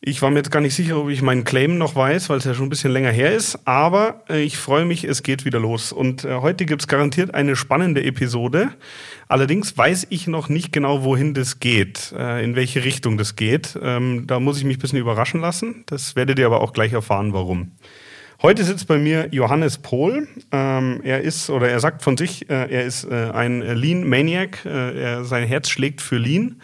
Ich war mir jetzt gar nicht sicher, ob ich meinen Claim noch weiß, weil es ja schon ein bisschen länger her ist. Aber äh, ich freue mich, es geht wieder los. Und äh, heute gibt es garantiert eine spannende Episode. Allerdings weiß ich noch nicht genau, wohin das geht, äh, in welche Richtung das geht. Ähm, da muss ich mich ein bisschen überraschen lassen. Das werdet ihr aber auch gleich erfahren, warum. Heute sitzt bei mir Johannes Pohl. Ähm, er ist, oder er sagt von sich, äh, er ist äh, ein Lean Maniac. Äh, sein Herz schlägt für Lean.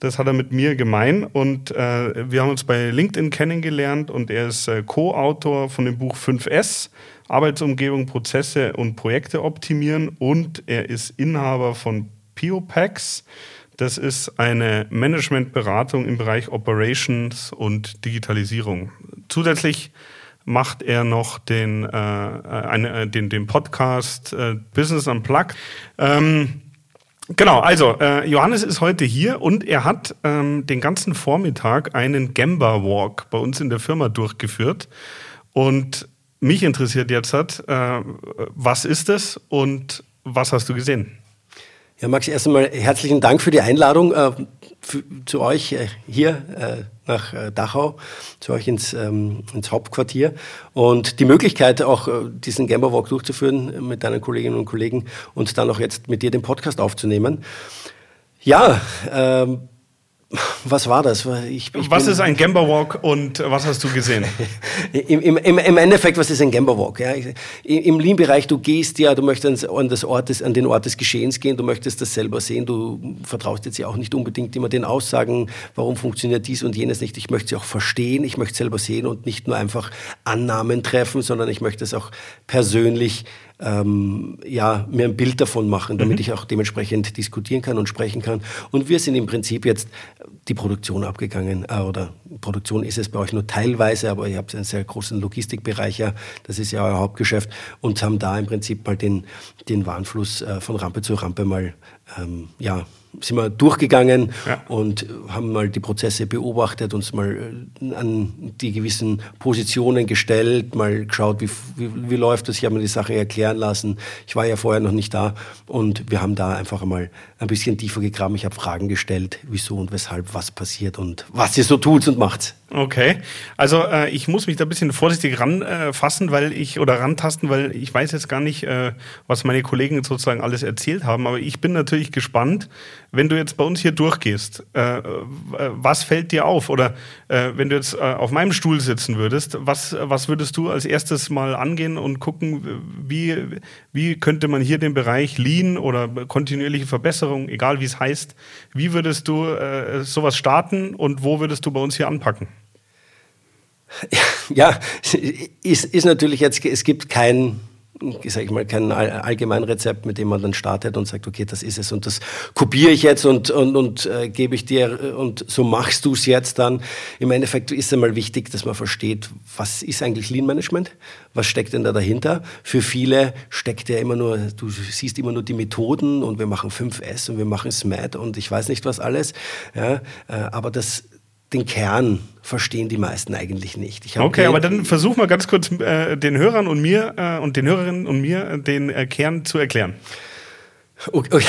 Das hat er mit mir gemein und äh, wir haben uns bei LinkedIn kennengelernt und er ist äh, Co-Autor von dem Buch 5S, Arbeitsumgebung, Prozesse und Projekte optimieren und er ist Inhaber von PioPax. Das ist eine Managementberatung im Bereich Operations und Digitalisierung. Zusätzlich macht er noch den, äh, eine, äh, den, den Podcast äh, Business Unplugged. Ähm, genau, also äh, Johannes ist heute hier und er hat ähm, den ganzen Vormittag einen Gamba Walk bei uns in der Firma durchgeführt. Und mich interessiert jetzt, hat, äh, was ist das und was hast du gesehen? Ja, Max, erst einmal herzlichen Dank für die Einladung äh, für, zu euch äh, hier äh, nach äh, Dachau, zu euch ins, ähm, ins Hauptquartier und die Möglichkeit auch äh, diesen Gamma Walk durchzuführen mit deinen Kolleginnen und Kollegen und dann auch jetzt mit dir den Podcast aufzunehmen. Ja, ähm, was war das? Ich, ich was ist ein Gamba Walk und was hast du gesehen? Im, im, Im Endeffekt, was ist ein Gamba Walk? Ja? Im Lean-Bereich, du gehst ja, du möchtest an, das Ort des, an den Ort des Geschehens gehen, du möchtest das selber sehen, du vertraust jetzt ja auch nicht unbedingt immer den Aussagen, warum funktioniert dies und jenes nicht. Ich möchte sie auch verstehen, ich möchte selber sehen und nicht nur einfach Annahmen treffen, sondern ich möchte es auch persönlich ähm, ja, mir ein Bild davon machen, damit mhm. ich auch dementsprechend diskutieren kann und sprechen kann. Und wir sind im Prinzip jetzt die Produktion abgegangen, äh, oder Produktion ist es bei euch nur teilweise, aber ihr habt einen sehr großen Logistikbereich, ja, das ist ja euer Hauptgeschäft, und haben da im Prinzip mal den, den Warnfluss äh, von Rampe zu Rampe mal ähm, ja, sind wir durchgegangen ja. und haben mal die Prozesse beobachtet, uns mal äh, an die gewissen Positionen gestellt, mal geschaut, wie, wie, wie läuft das. Ich habe mir die Sache erklären lassen. Ich war ja vorher noch nicht da und wir haben da einfach mal ein bisschen tiefer gegraben. Ich habe Fragen gestellt, wieso und weshalb, was passiert und was ihr so tut und macht. Okay, also äh, ich muss mich da ein bisschen vorsichtig ranfassen, äh, weil ich oder rantasten, weil ich weiß jetzt gar nicht, äh, was meine Kollegen sozusagen alles erzählt haben, aber ich bin natürlich gespannt, wenn du jetzt bei uns hier durchgehst, äh, äh, was fällt dir auf? Oder äh, wenn du jetzt äh, auf meinem Stuhl sitzen würdest, was, was würdest du als erstes mal angehen und gucken, wie, wie könnte man hier den Bereich Lean oder kontinuierliche Verbesserung, egal wie es heißt, wie würdest du äh, sowas starten und wo würdest du bei uns hier anpacken? Ja, ist, ist natürlich jetzt, es gibt kein sage ich mal, kein Allgemeinrezept, mit dem man dann startet und sagt, okay, das ist es und das kopiere ich jetzt und, und, und äh, gebe ich dir und so machst du es jetzt dann. Im Endeffekt ist einmal wichtig, dass man versteht, was ist eigentlich Lean Management? Was steckt denn da dahinter? Für viele steckt ja immer nur, du siehst immer nur die Methoden und wir machen 5S und wir machen SMAT und ich weiß nicht was alles. Ja, äh, aber das den Kern verstehen die meisten eigentlich nicht. okay, aber dann versuch mal ganz kurz äh, den Hörern und mir äh, und den Hörerinnen und mir äh, den äh, Kern zu erklären. Okay.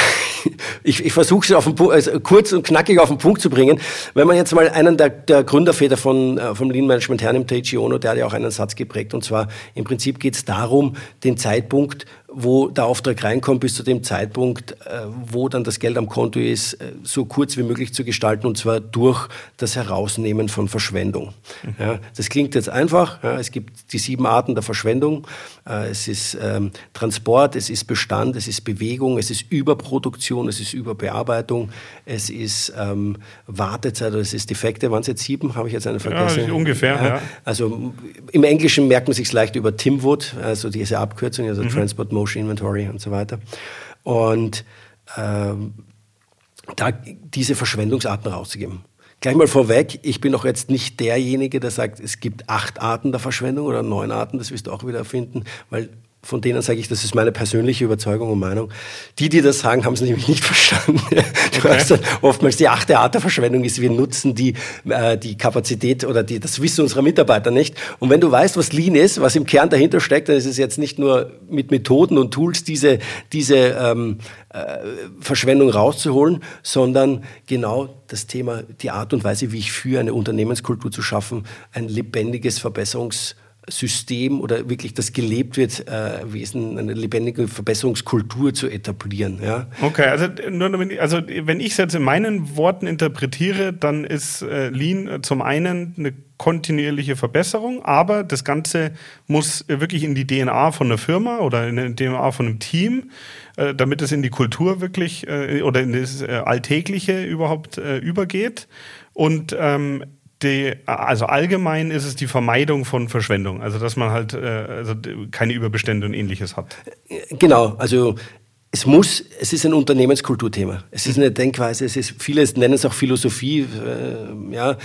Ich, ich versuche es auf den, also kurz und knackig auf den Punkt zu bringen. Wenn man jetzt mal einen der, der Gründerväter von, äh, vom Lean Management hernimmt, Teichi Ono, der hat ja auch einen Satz geprägt. Und zwar, im Prinzip geht es darum, den Zeitpunkt, wo der Auftrag reinkommt, bis zu dem Zeitpunkt, äh, wo dann das Geld am Konto ist, äh, so kurz wie möglich zu gestalten. Und zwar durch das Herausnehmen von Verschwendung. Mhm. Ja, das klingt jetzt einfach. Ja, es gibt die sieben Arten der Verschwendung. Äh, es ist ähm, Transport, es ist Bestand, es ist Bewegung, es ist Überproduktion, es ist Überbearbeitung, es ist ähm, Wartezeit, es ist Defekte. Waren es jetzt sieben? Habe ich jetzt einen vergessen? Ja, ungefähr, ja. Also im Englischen merkt man sich leicht über Timwood, also diese Abkürzung, also mhm. Transport Motion Inventory und so weiter. Und ähm, da diese Verschwendungsarten rauszugeben. Gleich mal vorweg, ich bin auch jetzt nicht derjenige, der sagt, es gibt acht Arten der Verschwendung oder neun Arten, das wirst du auch wieder finden, weil von denen sage ich, das ist meine persönliche Überzeugung und Meinung. Die, die das sagen, haben es nämlich nicht verstanden. Du okay. hast dann oftmals die achte Art der Verschwendung ist, wir nutzen die, äh, die Kapazität oder die, das Wissen unserer Mitarbeiter nicht. Und wenn du weißt, was Lean ist, was im Kern dahinter steckt, dann ist es jetzt nicht nur mit Methoden und Tools diese, diese ähm, äh, Verschwendung rauszuholen, sondern genau das Thema, die Art und Weise, wie ich führe, eine Unternehmenskultur zu schaffen, ein lebendiges Verbesserungs- System oder wirklich das gelebt wird, äh, Wesen, eine lebendige Verbesserungskultur zu etablieren. Ja? Okay, also, nur, also wenn ich es jetzt in meinen Worten interpretiere, dann ist äh, Lean zum einen eine kontinuierliche Verbesserung, aber das Ganze muss wirklich in die DNA von einer Firma oder in die DNA von einem Team, äh, damit es in die Kultur wirklich äh, oder in das äh, Alltägliche überhaupt äh, übergeht. Und ähm, die, also allgemein ist es die Vermeidung von Verschwendung, also dass man halt äh, also keine Überbestände und ähnliches hat. Genau, also es muss, es ist ein Unternehmenskulturthema. Es ist eine Denkweise, es ist, viele nennen es auch Philosophie, äh, ja,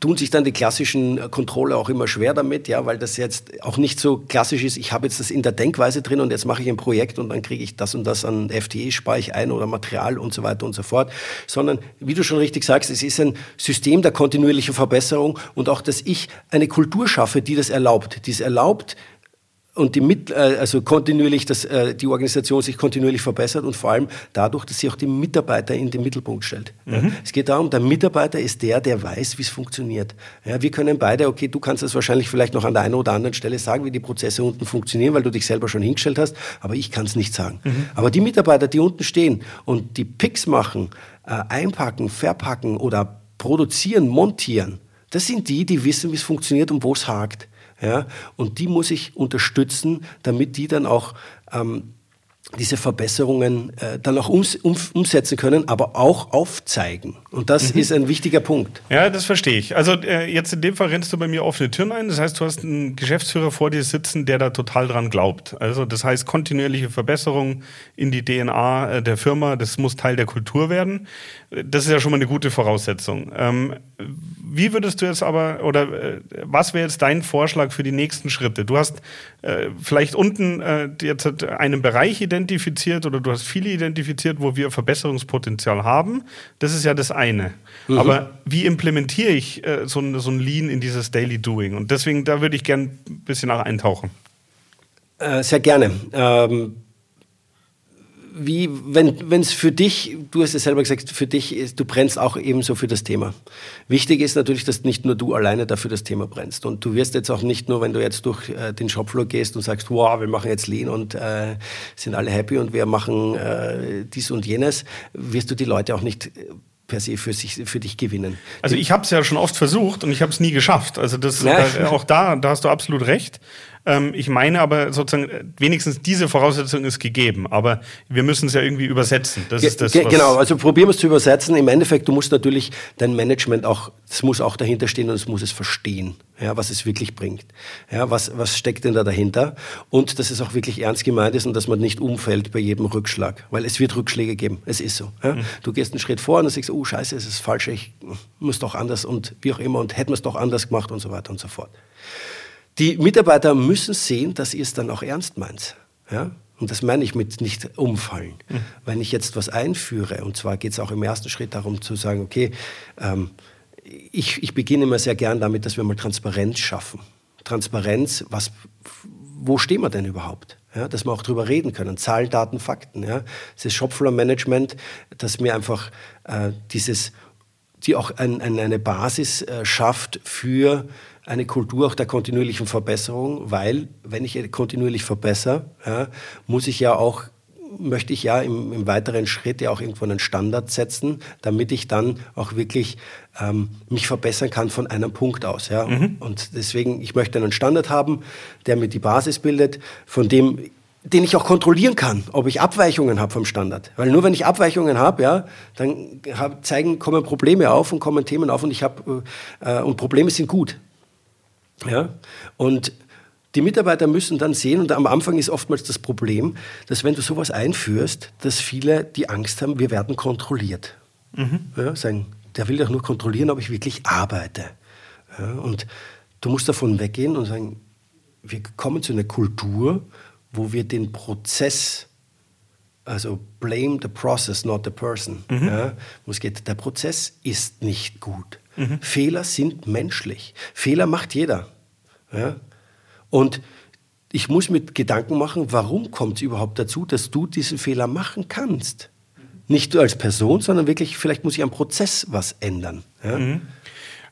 tun sich dann die klassischen Controller auch immer schwer damit, ja, weil das jetzt auch nicht so klassisch ist, ich habe jetzt das in der Denkweise drin und jetzt mache ich ein Projekt und dann kriege ich das und das an FTE, spare ich ein oder Material und so weiter und so fort, sondern, wie du schon richtig sagst, es ist ein System der kontinuierlichen Verbesserung und auch, dass ich eine Kultur schaffe, die das erlaubt, die es erlaubt, und die mit, äh, also kontinuierlich, dass äh, die Organisation sich kontinuierlich verbessert und vor allem dadurch, dass sie auch die Mitarbeiter in den Mittelpunkt stellt. Mhm. Es geht darum, der Mitarbeiter ist der, der weiß, wie es funktioniert. Ja, wir können beide, okay, du kannst das wahrscheinlich vielleicht noch an der einen oder anderen Stelle sagen, wie die Prozesse unten funktionieren, weil du dich selber schon hingestellt hast, aber ich kann es nicht sagen. Mhm. Aber die Mitarbeiter, die unten stehen und die Picks machen, äh, einpacken, verpacken oder produzieren, montieren, das sind die, die wissen, wie es funktioniert und wo es hakt. Ja? Und die muss ich unterstützen, damit die dann auch ähm, diese Verbesserungen äh, dann auch ums, um, umsetzen können, aber auch aufzeigen. Und das mhm. ist ein wichtiger Punkt. Ja, das verstehe ich. Also äh, jetzt in dem Fall rennst du bei mir offene Türen ein. Das heißt, du hast einen Geschäftsführer vor dir sitzen, der da total dran glaubt. Also das heißt, kontinuierliche Verbesserung in die DNA äh, der Firma, das muss Teil der Kultur werden. Das ist ja schon mal eine gute Voraussetzung. Ähm, wie würdest du jetzt aber, oder äh, was wäre jetzt dein Vorschlag für die nächsten Schritte? Du hast äh, vielleicht unten äh, jetzt einen Bereich identifiziert oder du hast viele identifiziert, wo wir Verbesserungspotenzial haben. Das ist ja das eine. Mhm. Aber wie implementiere ich äh, so, ein, so ein Lean in dieses Daily Doing? Und deswegen, da würde ich gerne ein bisschen nach eintauchen. Äh, sehr gerne. Ähm wie, wenn es für dich, du hast es selber gesagt, für dich ist, du brennst auch ebenso für das Thema. Wichtig ist natürlich, dass nicht nur du alleine dafür das Thema brennst. Und du wirst jetzt auch nicht nur, wenn du jetzt durch äh, den Shopfloor gehst und sagst, wow, wir machen jetzt Lean und äh, sind alle happy und wir machen äh, dies und jenes, wirst du die Leute auch nicht per se für, sich, für dich gewinnen. Also ich habe es ja schon oft versucht und ich habe es nie geschafft. Also das, ja. da, auch da, da hast du absolut recht. Ähm, ich meine aber sozusagen, äh, wenigstens diese Voraussetzung ist gegeben, aber wir müssen es ja irgendwie übersetzen. Das ist das, Ge genau, also probieren wir es zu übersetzen. Im Endeffekt, du musst natürlich dein Management auch, es muss auch dahinter stehen und es muss es verstehen, ja, was es wirklich bringt. Ja, was, was steckt denn da dahinter? Und dass es auch wirklich ernst gemeint ist und dass man nicht umfällt bei jedem Rückschlag, weil es wird Rückschläge geben. Es ist so. Ja? Mhm. Du gehst einen Schritt vor und dann sagst, oh Scheiße, es ist falsch, ich muss doch anders und wie auch immer und hätten wir es doch anders gemacht und so weiter und so fort. Die Mitarbeiter müssen sehen, dass ihr es dann auch ernst meint. Ja? Und das meine ich mit nicht umfallen. Mhm. Wenn ich jetzt was einführe, und zwar geht es auch im ersten Schritt darum zu sagen, okay, ähm, ich, ich beginne immer sehr gern damit, dass wir mal Transparenz schaffen. Transparenz, was, wo stehen wir denn überhaupt? Ja, dass wir auch drüber reden können. Zahlen, Daten, Fakten. Ja. Das ist Shopfloor-Management, dass mir einfach äh, dieses, die auch ein, ein, eine Basis äh, schafft für eine Kultur auch der kontinuierlichen Verbesserung, weil wenn ich kontinuierlich verbessere, ja, muss ich ja auch möchte ich ja im, im, weiteren Schritt ja auch irgendwo einen Standard setzen, damit ich dann auch wirklich ähm, mich verbessern kann von einem Punkt aus. Ja? Mhm. Und deswegen, ich möchte einen Standard haben, der mir die Basis bildet, von dem den ich auch kontrollieren kann, ob ich Abweichungen habe vom Standard. Weil nur wenn ich Abweichungen habe, ja, dann hab, zeigen, kommen Probleme auf und kommen Themen auf und ich habe äh, und Probleme sind gut. Ja? Und die Mitarbeiter müssen dann sehen, und am Anfang ist oftmals das Problem, dass wenn du sowas einführst, dass viele die Angst haben, wir werden kontrolliert. Mhm. Ja, sagen, der will doch nur kontrollieren, ob ich wirklich arbeite. Ja, und du musst davon weggehen und sagen, wir kommen zu einer Kultur, wo wir den Prozess, also blame the process, not the person. Mhm. Ja, wo es geht, der Prozess ist nicht gut. Mhm. Fehler sind menschlich. Fehler macht jeder. Ja? Und ich muss mir Gedanken machen, warum kommt es überhaupt dazu, dass du diesen Fehler machen kannst? Nicht du als Person, sondern wirklich, vielleicht muss ich am Prozess was ändern. Ja? Mhm.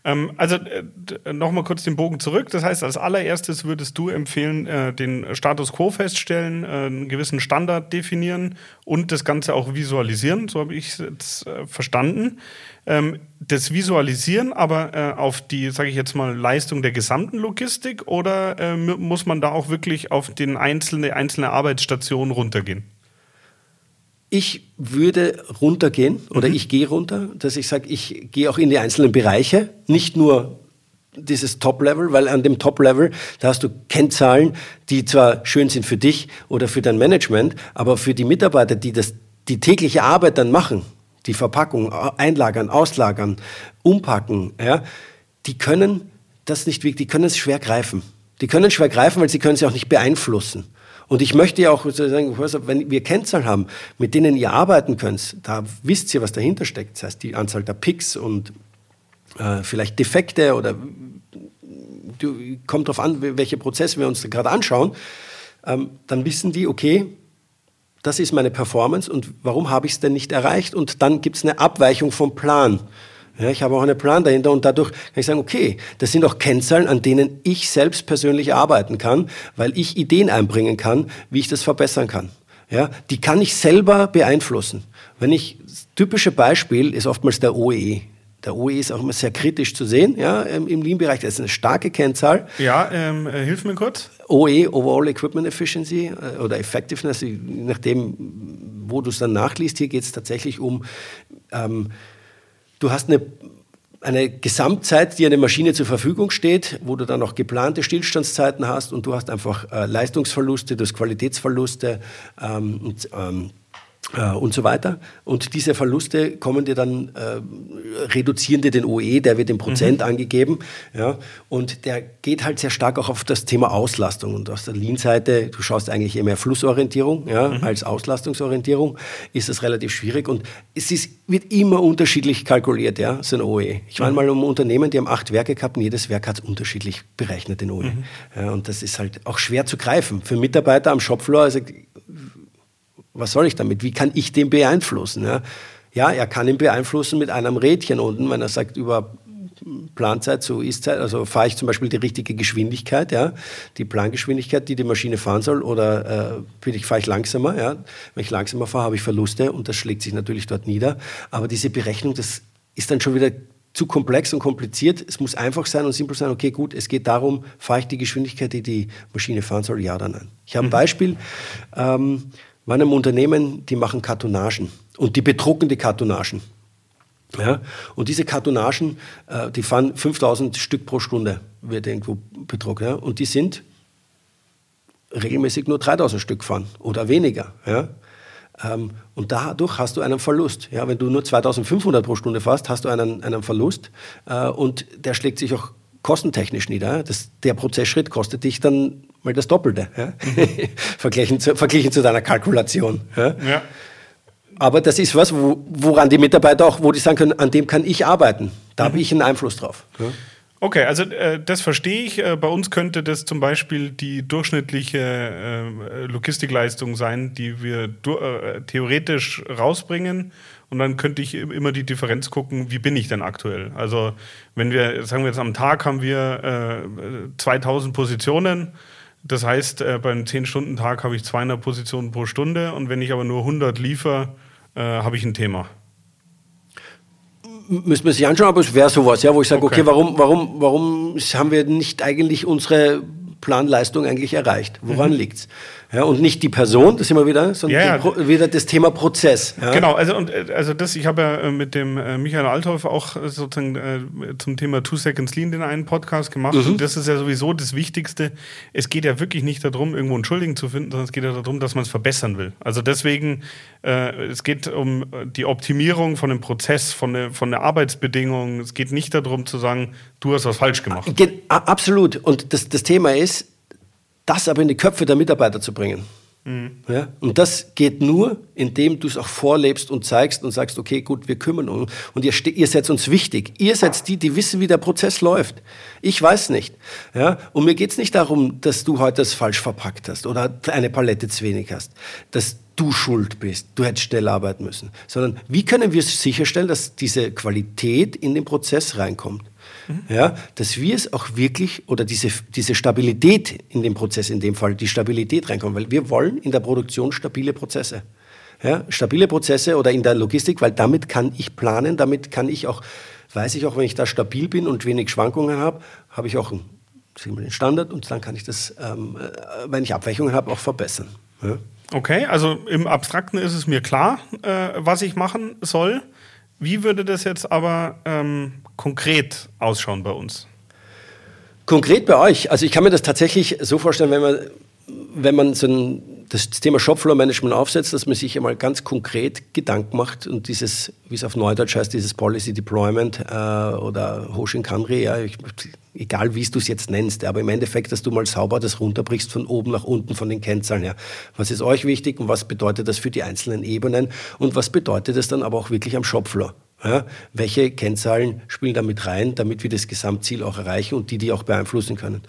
Ähm, also äh, nochmal kurz den Bogen zurück. Das heißt, als allererstes würdest du empfehlen, äh, den Status quo feststellen, äh, einen gewissen Standard definieren und das Ganze auch visualisieren. So habe ich es jetzt äh, verstanden. Ähm, das Visualisieren aber äh, auf die, sage ich jetzt mal, Leistung der gesamten Logistik oder äh, muss man da auch wirklich auf den einzelne, einzelne Arbeitsstation runtergehen? Ich würde runtergehen oder mhm. ich gehe runter, dass ich sage, ich gehe auch in die einzelnen Bereiche, nicht nur dieses Top-Level, weil an dem Top-Level, da hast du Kennzahlen, die zwar schön sind für dich oder für dein Management, aber für die Mitarbeiter, die das, die tägliche Arbeit dann machen, die Verpackung einlagern, auslagern, umpacken, ja, die können das nicht wirklich, die können es schwer greifen. Die können es schwer greifen, weil sie können es auch nicht beeinflussen. Und ich möchte ja auch sagen, wenn wir Kennzahlen haben, mit denen ihr arbeiten könnt, da wisst ihr, was dahinter steckt. Das heißt, die Anzahl der Picks und äh, vielleicht Defekte oder du, kommt darauf an, welche Prozesse wir uns gerade anschauen. Ähm, dann wissen die, okay, das ist meine Performance und warum habe ich es denn nicht erreicht? Und dann gibt es eine Abweichung vom Plan. Ja, ich habe auch einen Plan dahinter und dadurch kann ich sagen, okay, das sind auch Kennzahlen, an denen ich selbst persönlich arbeiten kann, weil ich Ideen einbringen kann, wie ich das verbessern kann. Ja, die kann ich selber beeinflussen. Wenn ich, das typische Beispiel ist oftmals der OEE. Der OE ist auch immer sehr kritisch zu sehen, ja, im Lean-Bereich. Das ist eine starke Kennzahl. Ja, ähm, äh, hilf mir kurz. OE, Overall Equipment Efficiency äh, oder Effectiveness, je nachdem, wo du es dann nachliest. Hier geht es tatsächlich um ähm, Du hast eine, eine Gesamtzeit, die eine Maschine zur Verfügung steht, wo du dann auch geplante Stillstandszeiten hast und du hast einfach äh, Leistungsverluste, du hast Qualitätsverluste ähm, und ähm, äh, und so weiter. Und diese Verluste kommen dir dann, äh, reduzieren dir den OE, der wird in Prozent mhm. angegeben. Ja, und der geht halt sehr stark auch auf das Thema Auslastung. Und aus der Lean-Seite, du schaust eigentlich eher mehr Flussorientierung ja, mhm. als Auslastungsorientierung, ist das relativ schwierig. Und es ist, wird immer unterschiedlich kalkuliert, ja, so ein OE. Ich war mhm. mal um Unternehmen, die haben acht Werke gehabt und jedes Werk hat unterschiedlich berechnet, den OE. Mhm. Ja, und das ist halt auch schwer zu greifen. Für Mitarbeiter am Shopfloor, also was soll ich damit? Wie kann ich den beeinflussen? Ja, ja er kann ihn beeinflussen mit einem Rädchen unten, wenn er sagt, über Planzeit zu Ist-Zeit, also fahre ich zum Beispiel die richtige Geschwindigkeit, ja, die Plangeschwindigkeit, die die Maschine fahren soll, oder äh, ich, fahre ich langsamer, ja. Wenn ich langsamer fahre, habe ich Verluste und das schlägt sich natürlich dort nieder. Aber diese Berechnung, das ist dann schon wieder zu komplex und kompliziert. Es muss einfach sein und simpel sein. Okay, gut, es geht darum, fahre ich die Geschwindigkeit, die die Maschine fahren soll, ja oder nein. Ich habe ein mhm. Beispiel. Ähm, einem Unternehmen, die machen Kartonagen und die bedrucken die Kartonagen. Ja, und diese Kartonagen, äh, die fahren 5000 Stück pro Stunde, wird irgendwo bedruckt. Ja, und die sind regelmäßig nur 3000 Stück fahren oder weniger. Ja. Ähm, und dadurch hast du einen Verlust. Ja, wenn du nur 2500 pro Stunde fährst, hast du einen, einen Verlust äh, und der schlägt sich auch kostentechnisch nieder. Das, der Prozessschritt kostet dich dann mal das Doppelte, ja? Mhm. verglichen, zu, verglichen zu deiner Kalkulation. Ja? ja. Aber das ist was, wo, woran die Mitarbeiter auch, wo die sagen können, an dem kann ich arbeiten. Da mhm. habe ich einen Einfluss drauf. Ja? Okay, also äh, das verstehe ich. Äh, bei uns könnte das zum Beispiel die durchschnittliche äh, Logistikleistung sein, die wir äh, theoretisch rausbringen. Und dann könnte ich immer die Differenz gucken, wie bin ich denn aktuell? Also wenn wir, sagen wir jetzt am Tag haben wir 2000 äh, Positionen. Das heißt, äh, beim 10-Stunden-Tag habe ich 200 Positionen pro Stunde. Und wenn ich aber nur 100 liefere, habe ich ein Thema müssen wir sich anschauen, aber es wäre sowas, ja, wo ich sage, okay. okay, warum, warum, warum haben wir nicht eigentlich unsere Planleistung eigentlich erreicht? Woran mhm. liegt's? Ja, und nicht die Person, das immer wieder, sondern ja, ja. wieder das Thema Prozess. Ja? Genau, also und äh, also das, ich habe ja äh, mit dem äh, Michael Althoff auch sozusagen äh, zum Thema Two Seconds Lean den einen Podcast gemacht. Mhm. Und das ist ja sowieso das Wichtigste. Es geht ja wirklich nicht darum, irgendwo einen Schuldigen zu finden, sondern es geht ja darum, dass man es verbessern will. Also deswegen, äh, es geht um die Optimierung von dem Prozess, von der, von der Arbeitsbedingung. Es geht nicht darum zu sagen, du hast was falsch gemacht. Absolut. Und das, das Thema ist, das aber in die Köpfe der Mitarbeiter zu bringen. Mhm. Ja? Und das geht nur, indem du es auch vorlebst und zeigst und sagst, okay, gut, wir kümmern uns. Und ihr, ihr seid uns wichtig. Ihr seid die, die wissen, wie der Prozess läuft. Ich weiß nicht. Ja? Und mir geht es nicht darum, dass du heute das falsch verpackt hast oder eine Palette zu wenig hast. Dass du schuld bist, du hättest schnell arbeiten müssen. Sondern wie können wir sicherstellen, dass diese Qualität in den Prozess reinkommt? Mhm. Ja, dass wir es auch wirklich oder diese, diese Stabilität in dem Prozess, in dem Fall die Stabilität reinkommt, weil wir wollen in der Produktion stabile Prozesse. Ja, stabile Prozesse oder in der Logistik, weil damit kann ich planen, damit kann ich auch, weiß ich auch, wenn ich da stabil bin und wenig Schwankungen habe, habe ich auch einen, Standard und dann kann ich das, ähm, äh, wenn ich Abweichungen habe, auch verbessern. Ja. Okay, also im Abstrakten ist es mir klar, äh, was ich machen soll. Wie würde das jetzt aber ähm, konkret ausschauen bei uns? Konkret bei euch? Also ich kann mir das tatsächlich so vorstellen, wenn man, wenn man so ein, das Thema Shopfloor-Management aufsetzt, dass man sich einmal ganz konkret Gedanken macht und dieses, wie es auf Neudeutsch heißt, dieses Policy Deployment äh, oder Hoshin Kanri, ja, ich, egal wie du es jetzt nennst, aber im Endeffekt, dass du mal sauber das runterbrichst von oben nach unten von den Kennzahlen her. Was ist euch wichtig und was bedeutet das für die einzelnen Ebenen und was bedeutet das dann aber auch wirklich am Shopfloor? Ja, welche Kennzahlen spielen da mit rein, damit wir das Gesamtziel auch erreichen und die, die auch beeinflussen können.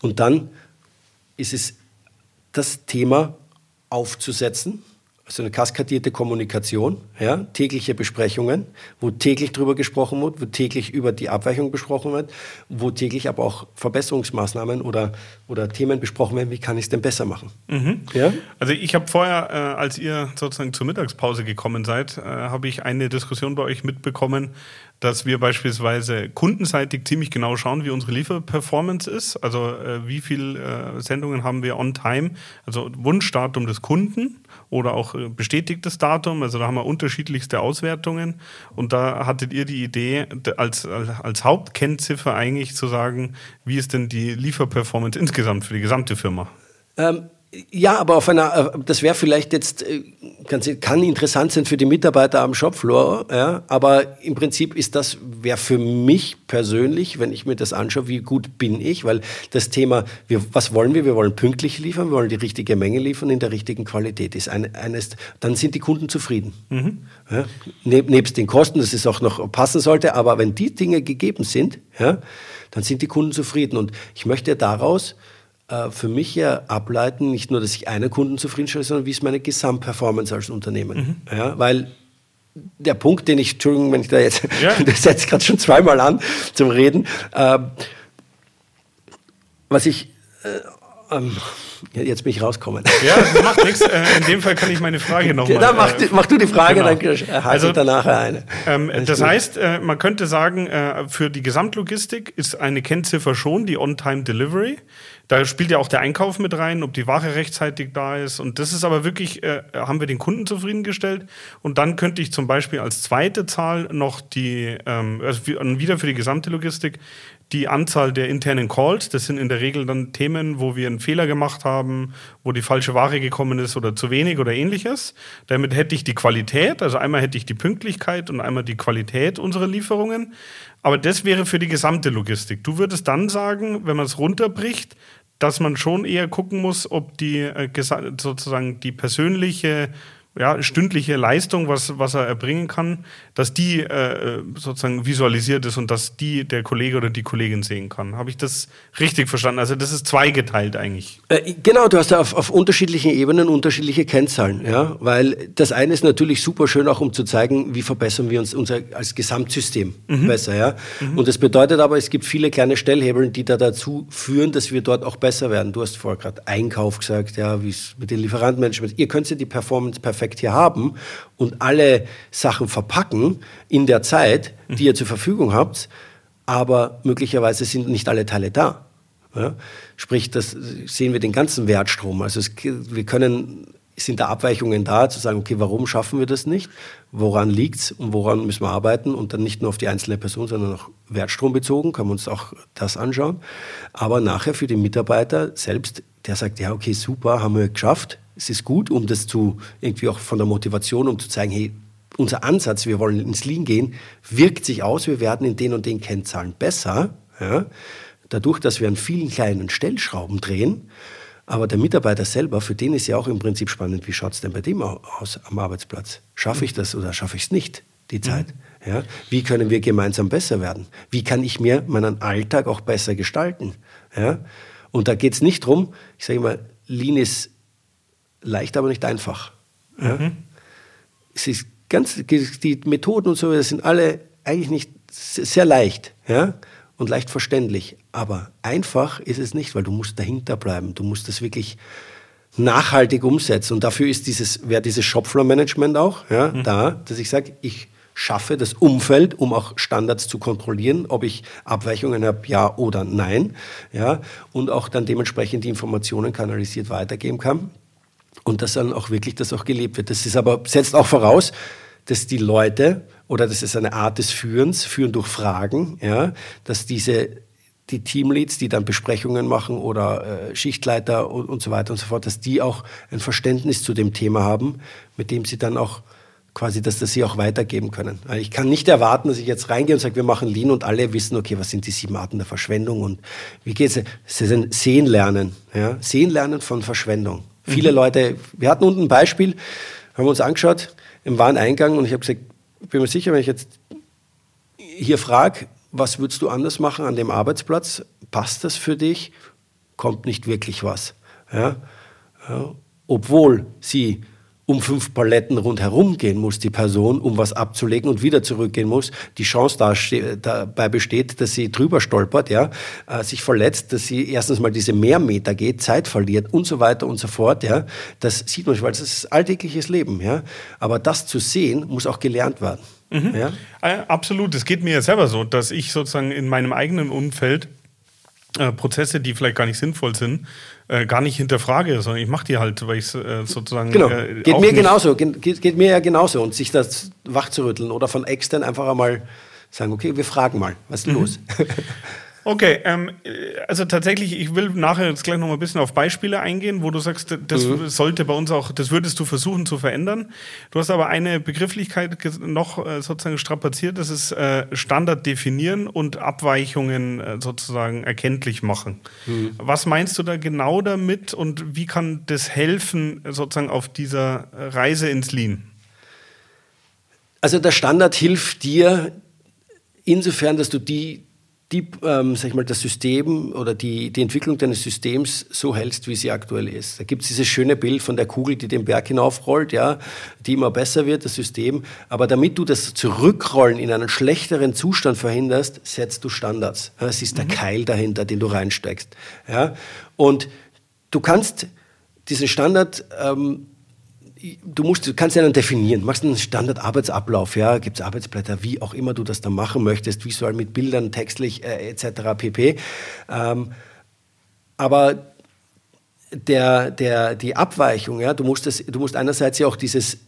Und dann ist es das Thema aufzusetzen, also eine kaskadierte Kommunikation, ja, tägliche Besprechungen, wo täglich drüber gesprochen wird, wo täglich über die Abweichung besprochen wird, wo täglich aber auch Verbesserungsmaßnahmen oder, oder Themen besprochen werden, wie kann ich es denn besser machen. Mhm. Ja? Also ich habe vorher, äh, als ihr sozusagen zur Mittagspause gekommen seid, äh, habe ich eine Diskussion bei euch mitbekommen, dass wir beispielsweise kundenseitig ziemlich genau schauen, wie unsere Lieferperformance ist. Also äh, wie viele äh, Sendungen haben wir on time, also Wunschdatum des Kunden oder auch äh, bestätigtes Datum. Also da haben wir unterschiedlichste Auswertungen. Und da hattet ihr die Idee, als, als Hauptkennziffer eigentlich zu sagen, wie ist denn die Lieferperformance insgesamt für die gesamte Firma? Ähm ja, aber auf einer, äh, das wäre vielleicht jetzt, äh, kann interessant sein für die Mitarbeiter am Shopfloor, ja, aber im Prinzip ist das, wäre für mich persönlich, wenn ich mir das anschaue, wie gut bin ich, weil das Thema, wir, was wollen wir? Wir wollen pünktlich liefern, wir wollen die richtige Menge liefern in der richtigen Qualität. Ist ein, eines, dann sind die Kunden zufrieden. Mhm. Ja, neb, nebst den Kosten, dass es auch noch passen sollte, aber wenn die Dinge gegeben sind, ja, dann sind die Kunden zufrieden. Und ich möchte daraus, äh, für mich ja ableiten, nicht nur, dass ich einen Kunden zufriedenstelle, sondern wie ist meine Gesamtperformance als Unternehmen. Mhm. Ja, weil der Punkt, den ich, Entschuldigung, wenn ich da jetzt, ja. das setzt gerade schon zweimal an zum Reden, äh, was ich, äh, ähm, jetzt bin ich rauskommen. Ja, das macht nichts. Äh, in dem Fall kann ich meine Frage nochmal. Dann mach, äh, mach, du die Frage, genau. dann halte also, ich danach eine. Ähm, das heißt, äh, man könnte sagen, äh, für die Gesamtlogistik ist eine Kennziffer schon die On-Time-Delivery. Da spielt ja auch der Einkauf mit rein, ob die Ware rechtzeitig da ist. Und das ist aber wirklich, äh, haben wir den Kunden zufriedengestellt. Und dann könnte ich zum Beispiel als zweite Zahl noch die, ähm, also wieder für die gesamte Logistik, die Anzahl der internen Calls. Das sind in der Regel dann Themen, wo wir einen Fehler gemacht haben, wo die falsche Ware gekommen ist oder zu wenig oder ähnliches. Damit hätte ich die Qualität, also einmal hätte ich die Pünktlichkeit und einmal die Qualität unserer Lieferungen. Aber das wäre für die gesamte Logistik. Du würdest dann sagen, wenn man es runterbricht, dass man schon eher gucken muss, ob die äh, sozusagen die persönliche ja, stündliche Leistung, was, was er erbringen kann, dass die äh, sozusagen visualisiert ist und dass die der Kollege oder die Kollegin sehen kann. Habe ich das richtig verstanden? Also das ist zweigeteilt eigentlich. Äh, genau, du hast ja auf, auf unterschiedlichen Ebenen unterschiedliche Kennzahlen, ja, weil das eine ist natürlich super schön auch, um zu zeigen, wie verbessern wir uns unser als Gesamtsystem mhm. besser, ja. Mhm. Und das bedeutet aber, es gibt viele kleine Stellhebeln, die da dazu führen, dass wir dort auch besser werden. Du hast vorher gerade Einkauf gesagt, ja, wie es mit den Lieferantenmanagement. Ihr könnt ja die Performance perfekt Effekt hier haben und alle Sachen verpacken in der Zeit, die ihr zur Verfügung habt, aber möglicherweise sind nicht alle Teile da. Ja? Sprich, das sehen wir den ganzen Wertstrom. Also es, wir können sind da Abweichungen da, zu sagen, okay, warum schaffen wir das nicht? Woran liegt es und woran müssen wir arbeiten? Und dann nicht nur auf die einzelne Person, sondern auch wertstrombezogen, kann man uns auch das anschauen. Aber nachher für den Mitarbeiter selbst, der sagt, ja, okay, super, haben wir geschafft. Es ist gut, um das zu, irgendwie auch von der Motivation, um zu zeigen, hey, unser Ansatz, wir wollen ins Lean gehen, wirkt sich aus, wir werden in den und den Kennzahlen besser. Ja? Dadurch, dass wir an vielen kleinen Stellschrauben drehen. Aber der Mitarbeiter selber, für den ist ja auch im Prinzip spannend, wie schaut es denn bei dem aus am Arbeitsplatz? Schaffe ich das oder schaffe ich es nicht, die mhm. Zeit? Ja? Wie können wir gemeinsam besser werden? Wie kann ich mir meinen Alltag auch besser gestalten? Ja? Und da geht es nicht darum, ich sage immer, Lean ist leicht, aber nicht einfach. Ja? Mhm. Es ist ganz, die Methoden und so, das sind alle eigentlich nicht sehr leicht. Ja? und leicht verständlich. Aber einfach ist es nicht, weil du musst dahinter bleiben. Du musst das wirklich nachhaltig umsetzen. Und dafür ist dieses, wäre dieses Shopfloor-Management auch ja, mhm. da, dass ich sage, ich schaffe das Umfeld, um auch Standards zu kontrollieren, ob ich Abweichungen habe, ja oder nein. Ja, und auch dann dementsprechend die Informationen kanalisiert weitergeben kann. Und dass dann auch wirklich das auch gelebt wird. Das ist aber, setzt auch voraus, dass die Leute oder das ist eine Art des Führens, Führen durch Fragen, ja, dass diese die Teamleads, die dann Besprechungen machen oder äh, Schichtleiter und, und so weiter und so fort, dass die auch ein Verständnis zu dem Thema haben, mit dem sie dann auch quasi, dass das sie auch weitergeben können. Also ich kann nicht erwarten, dass ich jetzt reingehe und sage, wir machen Lean und alle wissen, okay, was sind die sieben Arten der Verschwendung und wie geht es? Ist ein Sehen lernen, ja, Sehen lernen von Verschwendung. Mhm. Viele Leute, wir hatten unten ein Beispiel, haben wir uns angeschaut im Wareneingang und ich habe gesagt, bin mir sicher, wenn ich jetzt hier frage, was würdest du anders machen an dem Arbeitsplatz? Passt das für dich? Kommt nicht wirklich was. Ja? Ja. Obwohl sie um fünf Paletten rundherum gehen muss, die Person, um was abzulegen und wieder zurückgehen muss, die Chance dabei besteht, dass sie drüber stolpert, ja, äh, sich verletzt, dass sie erstens mal diese Mehrmeter geht, Zeit verliert und so weiter und so fort, ja. Das sieht man, weil das ist alltägliches Leben, ja. Aber das zu sehen, muss auch gelernt werden. Mhm. Ja? Äh, absolut. Es geht mir ja selber so, dass ich sozusagen in meinem eigenen Umfeld äh, Prozesse, die vielleicht gar nicht sinnvoll sind, äh, gar nicht hinterfrage, sondern ich mache die halt, weil ich äh, sozusagen. Genau. Geht mir genauso, geht, geht, mir ja genauso. Und sich das wachzurütteln oder von extern einfach einmal sagen, okay, wir fragen mal, was ist mhm. los? Okay, ähm, also tatsächlich, ich will nachher jetzt gleich noch mal ein bisschen auf Beispiele eingehen, wo du sagst, das mhm. sollte bei uns auch, das würdest du versuchen zu verändern. Du hast aber eine Begrifflichkeit noch äh, sozusagen strapaziert, das ist äh, Standard definieren und Abweichungen äh, sozusagen erkenntlich machen. Mhm. Was meinst du da genau damit und wie kann das helfen sozusagen auf dieser Reise ins Lean? Also der Standard hilft dir insofern, dass du die die, ähm, sag ich mal, das System oder die, die Entwicklung deines Systems so hältst, wie sie aktuell ist. Da gibt es dieses schöne Bild von der Kugel, die den Berg hinaufrollt, ja, die immer besser wird, das System. Aber damit du das Zurückrollen in einen schlechteren Zustand verhinderst, setzt du Standards. Das ist der mhm. Keil dahinter, den du reinsteckst. Ja. Und du kannst diesen Standard ähm, du musst, kannst ja dann definieren, machst einen Standardarbeitsablauf, ja, gibt es Arbeitsblätter, wie auch immer du das dann machen möchtest, visuell mit Bildern, textlich äh, etc. pp. Ähm, aber der, der, die Abweichung, ja, du musst, das, du musst einerseits ja auch dieses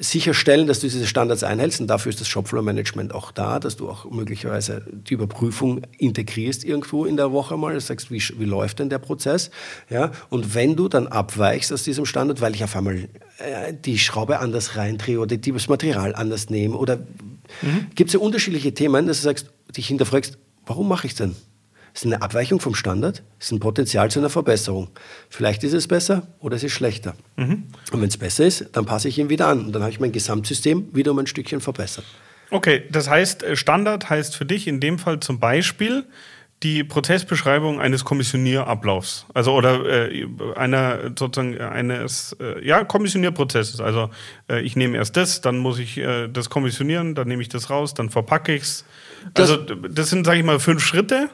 sicherstellen, dass du diese Standards einhältst. Und dafür ist das Shopfloor-Management auch da, dass du auch möglicherweise die Überprüfung integrierst irgendwo in der Woche mal. Du sagst, wie, wie läuft denn der Prozess? Ja? Und wenn du dann abweichst aus diesem Standard, weil ich auf einmal äh, die Schraube anders reindrehe oder das Material anders nehme oder mhm. gibt es ja unterschiedliche Themen, dass du sagst, dich hinterfragst, warum mache ich es denn? Ist eine Abweichung vom Standard, ist ein Potenzial zu einer Verbesserung. Vielleicht ist es besser oder es ist schlechter. Mhm. Und wenn es besser ist, dann passe ich ihn wieder an und dann habe ich mein Gesamtsystem wieder um ein Stückchen verbessert. Okay, das heißt, äh, Standard heißt für dich in dem Fall zum Beispiel die Prozessbeschreibung eines Kommissionierablaufs. Also oder äh, einer sozusagen eines äh, ja, Kommissionierprozesses. Also äh, ich nehme erst das, dann muss ich äh, das kommissionieren, dann nehme ich das raus, dann verpacke ich es. Also das sind, sage ich mal, fünf Schritte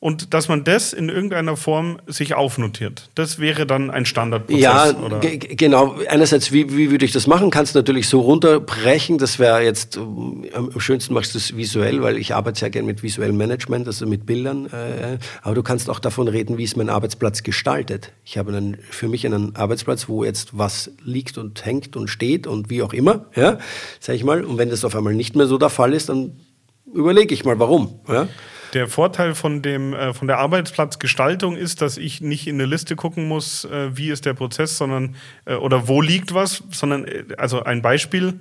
und dass man das in irgendeiner Form sich aufnotiert. Das wäre dann ein Standardprozess. Ja, genau. Einerseits, wie, wie würde ich das machen? Kannst du natürlich so runterbrechen. Das wäre jetzt, ähm, am schönsten machst du es visuell, weil ich arbeite sehr gerne mit visuellem Management, also mit Bildern. Äh, aber du kannst auch davon reden, wie ist mein Arbeitsplatz gestaltet. Ich habe einen, für mich einen Arbeitsplatz, wo jetzt was liegt und hängt und steht und wie auch immer, ja, sag ich mal. Und wenn das auf einmal nicht mehr so der Fall ist, dann überlege ich mal, warum. Ja? Der Vorteil von, dem, äh, von der Arbeitsplatzgestaltung ist, dass ich nicht in eine Liste gucken muss, äh, wie ist der Prozess, sondern äh, oder wo liegt was, sondern äh, also ein Beispiel,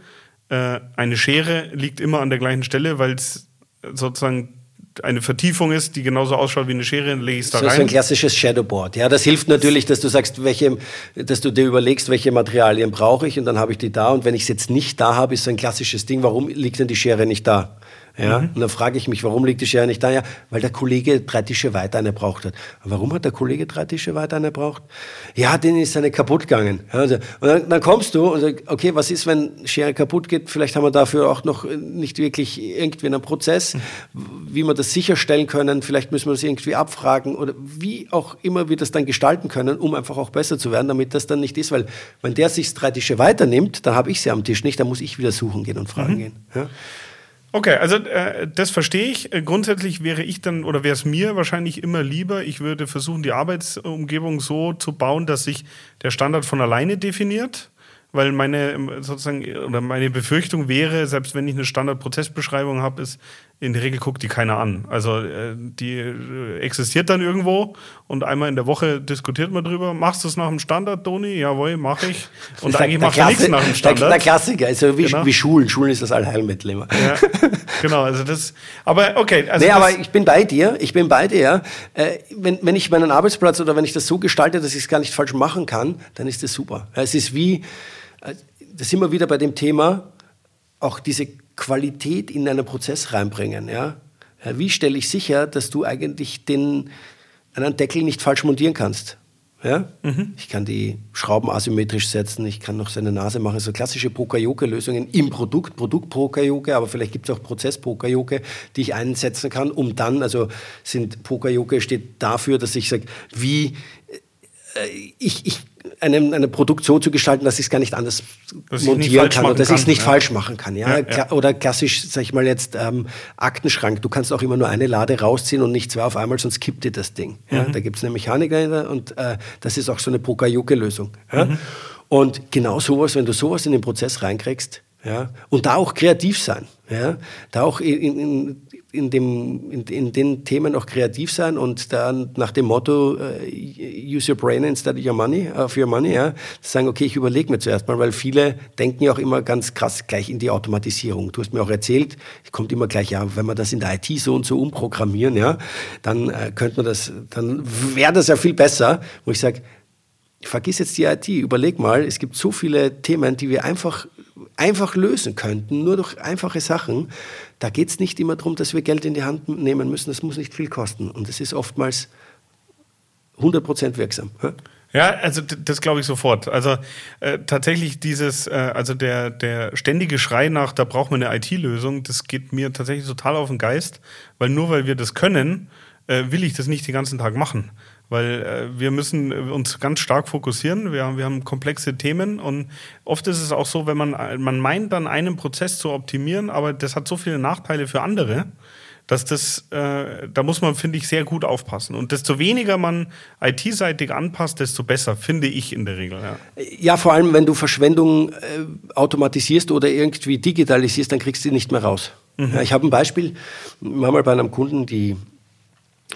äh, eine Schere liegt immer an der gleichen Stelle, weil es sozusagen eine Vertiefung ist, die genauso ausschaut wie eine Schere, dann lege ich es da so rein. So ein klassisches Shadowboard. Ja, das hilft natürlich, dass du sagst, welche, dass du dir überlegst, welche Materialien brauche ich und dann habe ich die da und wenn ich es jetzt nicht da habe, ist so ein klassisches Ding, warum liegt denn die Schere nicht da? Ja? Mhm. Und dann frage ich mich, warum liegt die Schere nicht da? Ja, weil der Kollege drei Tische weiter eine braucht hat. warum hat der Kollege drei Tische weiter eine braucht? Ja, denen ist eine kaputt gegangen. Also, und dann, dann, kommst du und sagst, okay, was ist, wenn Schere kaputt geht? Vielleicht haben wir dafür auch noch nicht wirklich irgendwie einen Prozess, mhm. wie wir das sicherstellen können. Vielleicht müssen wir das irgendwie abfragen oder wie auch immer wir das dann gestalten können, um einfach auch besser zu werden, damit das dann nicht ist. Weil wenn der sich drei Tische weiternimmt, dann habe ich sie am Tisch nicht, dann muss ich wieder suchen gehen und fragen mhm. gehen. Ja? Okay, also äh, das verstehe ich. Äh, grundsätzlich wäre ich dann oder wäre es mir wahrscheinlich immer lieber, ich würde versuchen, die Arbeitsumgebung so zu bauen, dass sich der Standard von alleine definiert weil meine sozusagen oder meine Befürchtung wäre, selbst wenn ich eine Standardprozessbeschreibung habe, ist in der Regel guckt die keiner an. Also äh, die äh, existiert dann irgendwo und einmal in der Woche diskutiert man drüber. Machst du es nach dem Standard, Toni? Jawohl, mache ich. Und der, eigentlich macht er nichts nach dem Standard. Der, der Klassiker, also wie, genau. wie Schulen. Schulen ist das Allheilmittel immer. Ja, genau, also das. Aber okay. Also nee, aber ich bin bei dir. Ich bin bei dir. Äh, wenn, wenn ich meinen Arbeitsplatz oder wenn ich das so gestalte, dass ich es gar nicht falsch machen kann, dann ist das super. Es ist wie, äh, da sind wir wieder bei dem Thema, auch diese Qualität in einen Prozess reinbringen. Ja? Wie stelle ich sicher, dass du eigentlich den, einen Deckel nicht falsch montieren kannst? Ja? Mhm. Ich kann die Schrauben asymmetrisch setzen, ich kann noch seine Nase machen. So klassische Pokayoke-Lösungen im Produkt, Produkt-Pokayoke, aber vielleicht gibt es auch Prozess-Pokayoke, die ich einsetzen kann, um dann, also sind Pokayoke steht dafür, dass ich sage, wie äh, ich, ich eine, eine Produkt so zu gestalten, dass ich es gar nicht anders dass montieren kann oder dass ich es nicht ja. falsch machen kann. Ja? ja, Oder klassisch, sag ich mal jetzt, ähm, Aktenschrank. Du kannst auch immer nur eine Lade rausziehen und nicht zwei auf einmal, sonst kippt dir das Ding. Ja? Mhm. Da gibt es eine Mechaniker und äh, das ist auch so eine Pokajuke-Lösung. Ja? Mhm. Und genau sowas, wenn du sowas in den Prozess reinkriegst, ja, und da auch kreativ sein, ja, da auch in, in, in, dem, in, in, den Themen auch kreativ sein und dann nach dem Motto uh, use your brain instead of your money, uh, of your money, ja, sagen, okay, ich überlege mir zuerst mal, weil viele denken ja auch immer ganz krass gleich in die Automatisierung. Du hast mir auch erzählt, kommt immer gleich, ja, wenn wir das in der IT so und so umprogrammieren, ja, dann äh, könnte man das, dann wäre das ja viel besser, wo ich sage, vergiss jetzt die IT, überleg mal, es gibt so viele Themen, die wir einfach, einfach lösen könnten, nur durch einfache Sachen. Da geht es nicht immer darum, dass wir Geld in die Hand nehmen müssen, das muss nicht viel kosten. Und es ist oftmals 100% wirksam. Ja, also das glaube ich sofort. Also äh, tatsächlich dieses, äh, also der, der ständige Schrei nach, da braucht man eine IT-Lösung, das geht mir tatsächlich total auf den Geist, weil nur weil wir das können, äh, will ich das nicht den ganzen Tag machen weil äh, wir müssen uns ganz stark fokussieren. Wir, wir haben komplexe Themen und oft ist es auch so, wenn man, man meint, dann einen Prozess zu optimieren, aber das hat so viele Nachteile für andere, dass das, äh, da muss man, finde ich, sehr gut aufpassen. Und desto weniger man IT-seitig anpasst, desto besser, finde ich in der Regel. Ja, ja vor allem, wenn du Verschwendung äh, automatisierst oder irgendwie digitalisierst, dann kriegst du die nicht mehr raus. Mhm. Ja, ich habe ein Beispiel, wir haben mal bei einem Kunden, die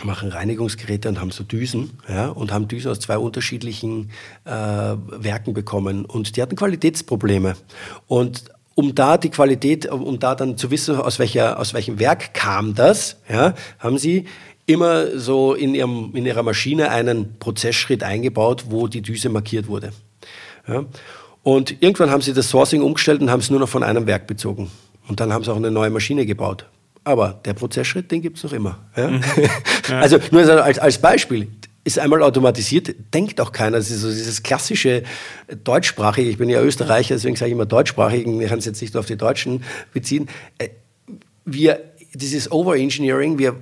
machen Reinigungsgeräte und haben so Düsen ja, und haben Düsen aus zwei unterschiedlichen äh, Werken bekommen und die hatten Qualitätsprobleme und um da die Qualität, um da dann zu wissen, aus, welcher, aus welchem Werk kam das, ja, haben sie immer so in, ihrem, in ihrer Maschine einen Prozessschritt eingebaut, wo die Düse markiert wurde. Ja. Und irgendwann haben sie das Sourcing umgestellt und haben es nur noch von einem Werk bezogen. Und dann haben sie auch eine neue Maschine gebaut. Aber der Prozessschritt, den gibt es noch immer. Ja? Mhm. Ja. Also nur als, als Beispiel, ist einmal automatisiert, denkt auch keiner. Das ist so dieses klassische deutschsprachige, ich bin ja Österreicher, deswegen sage ich immer deutschsprachigen, ich kann es jetzt nicht nur auf die Deutschen beziehen. Äh, wir, dieses Overengineering, wir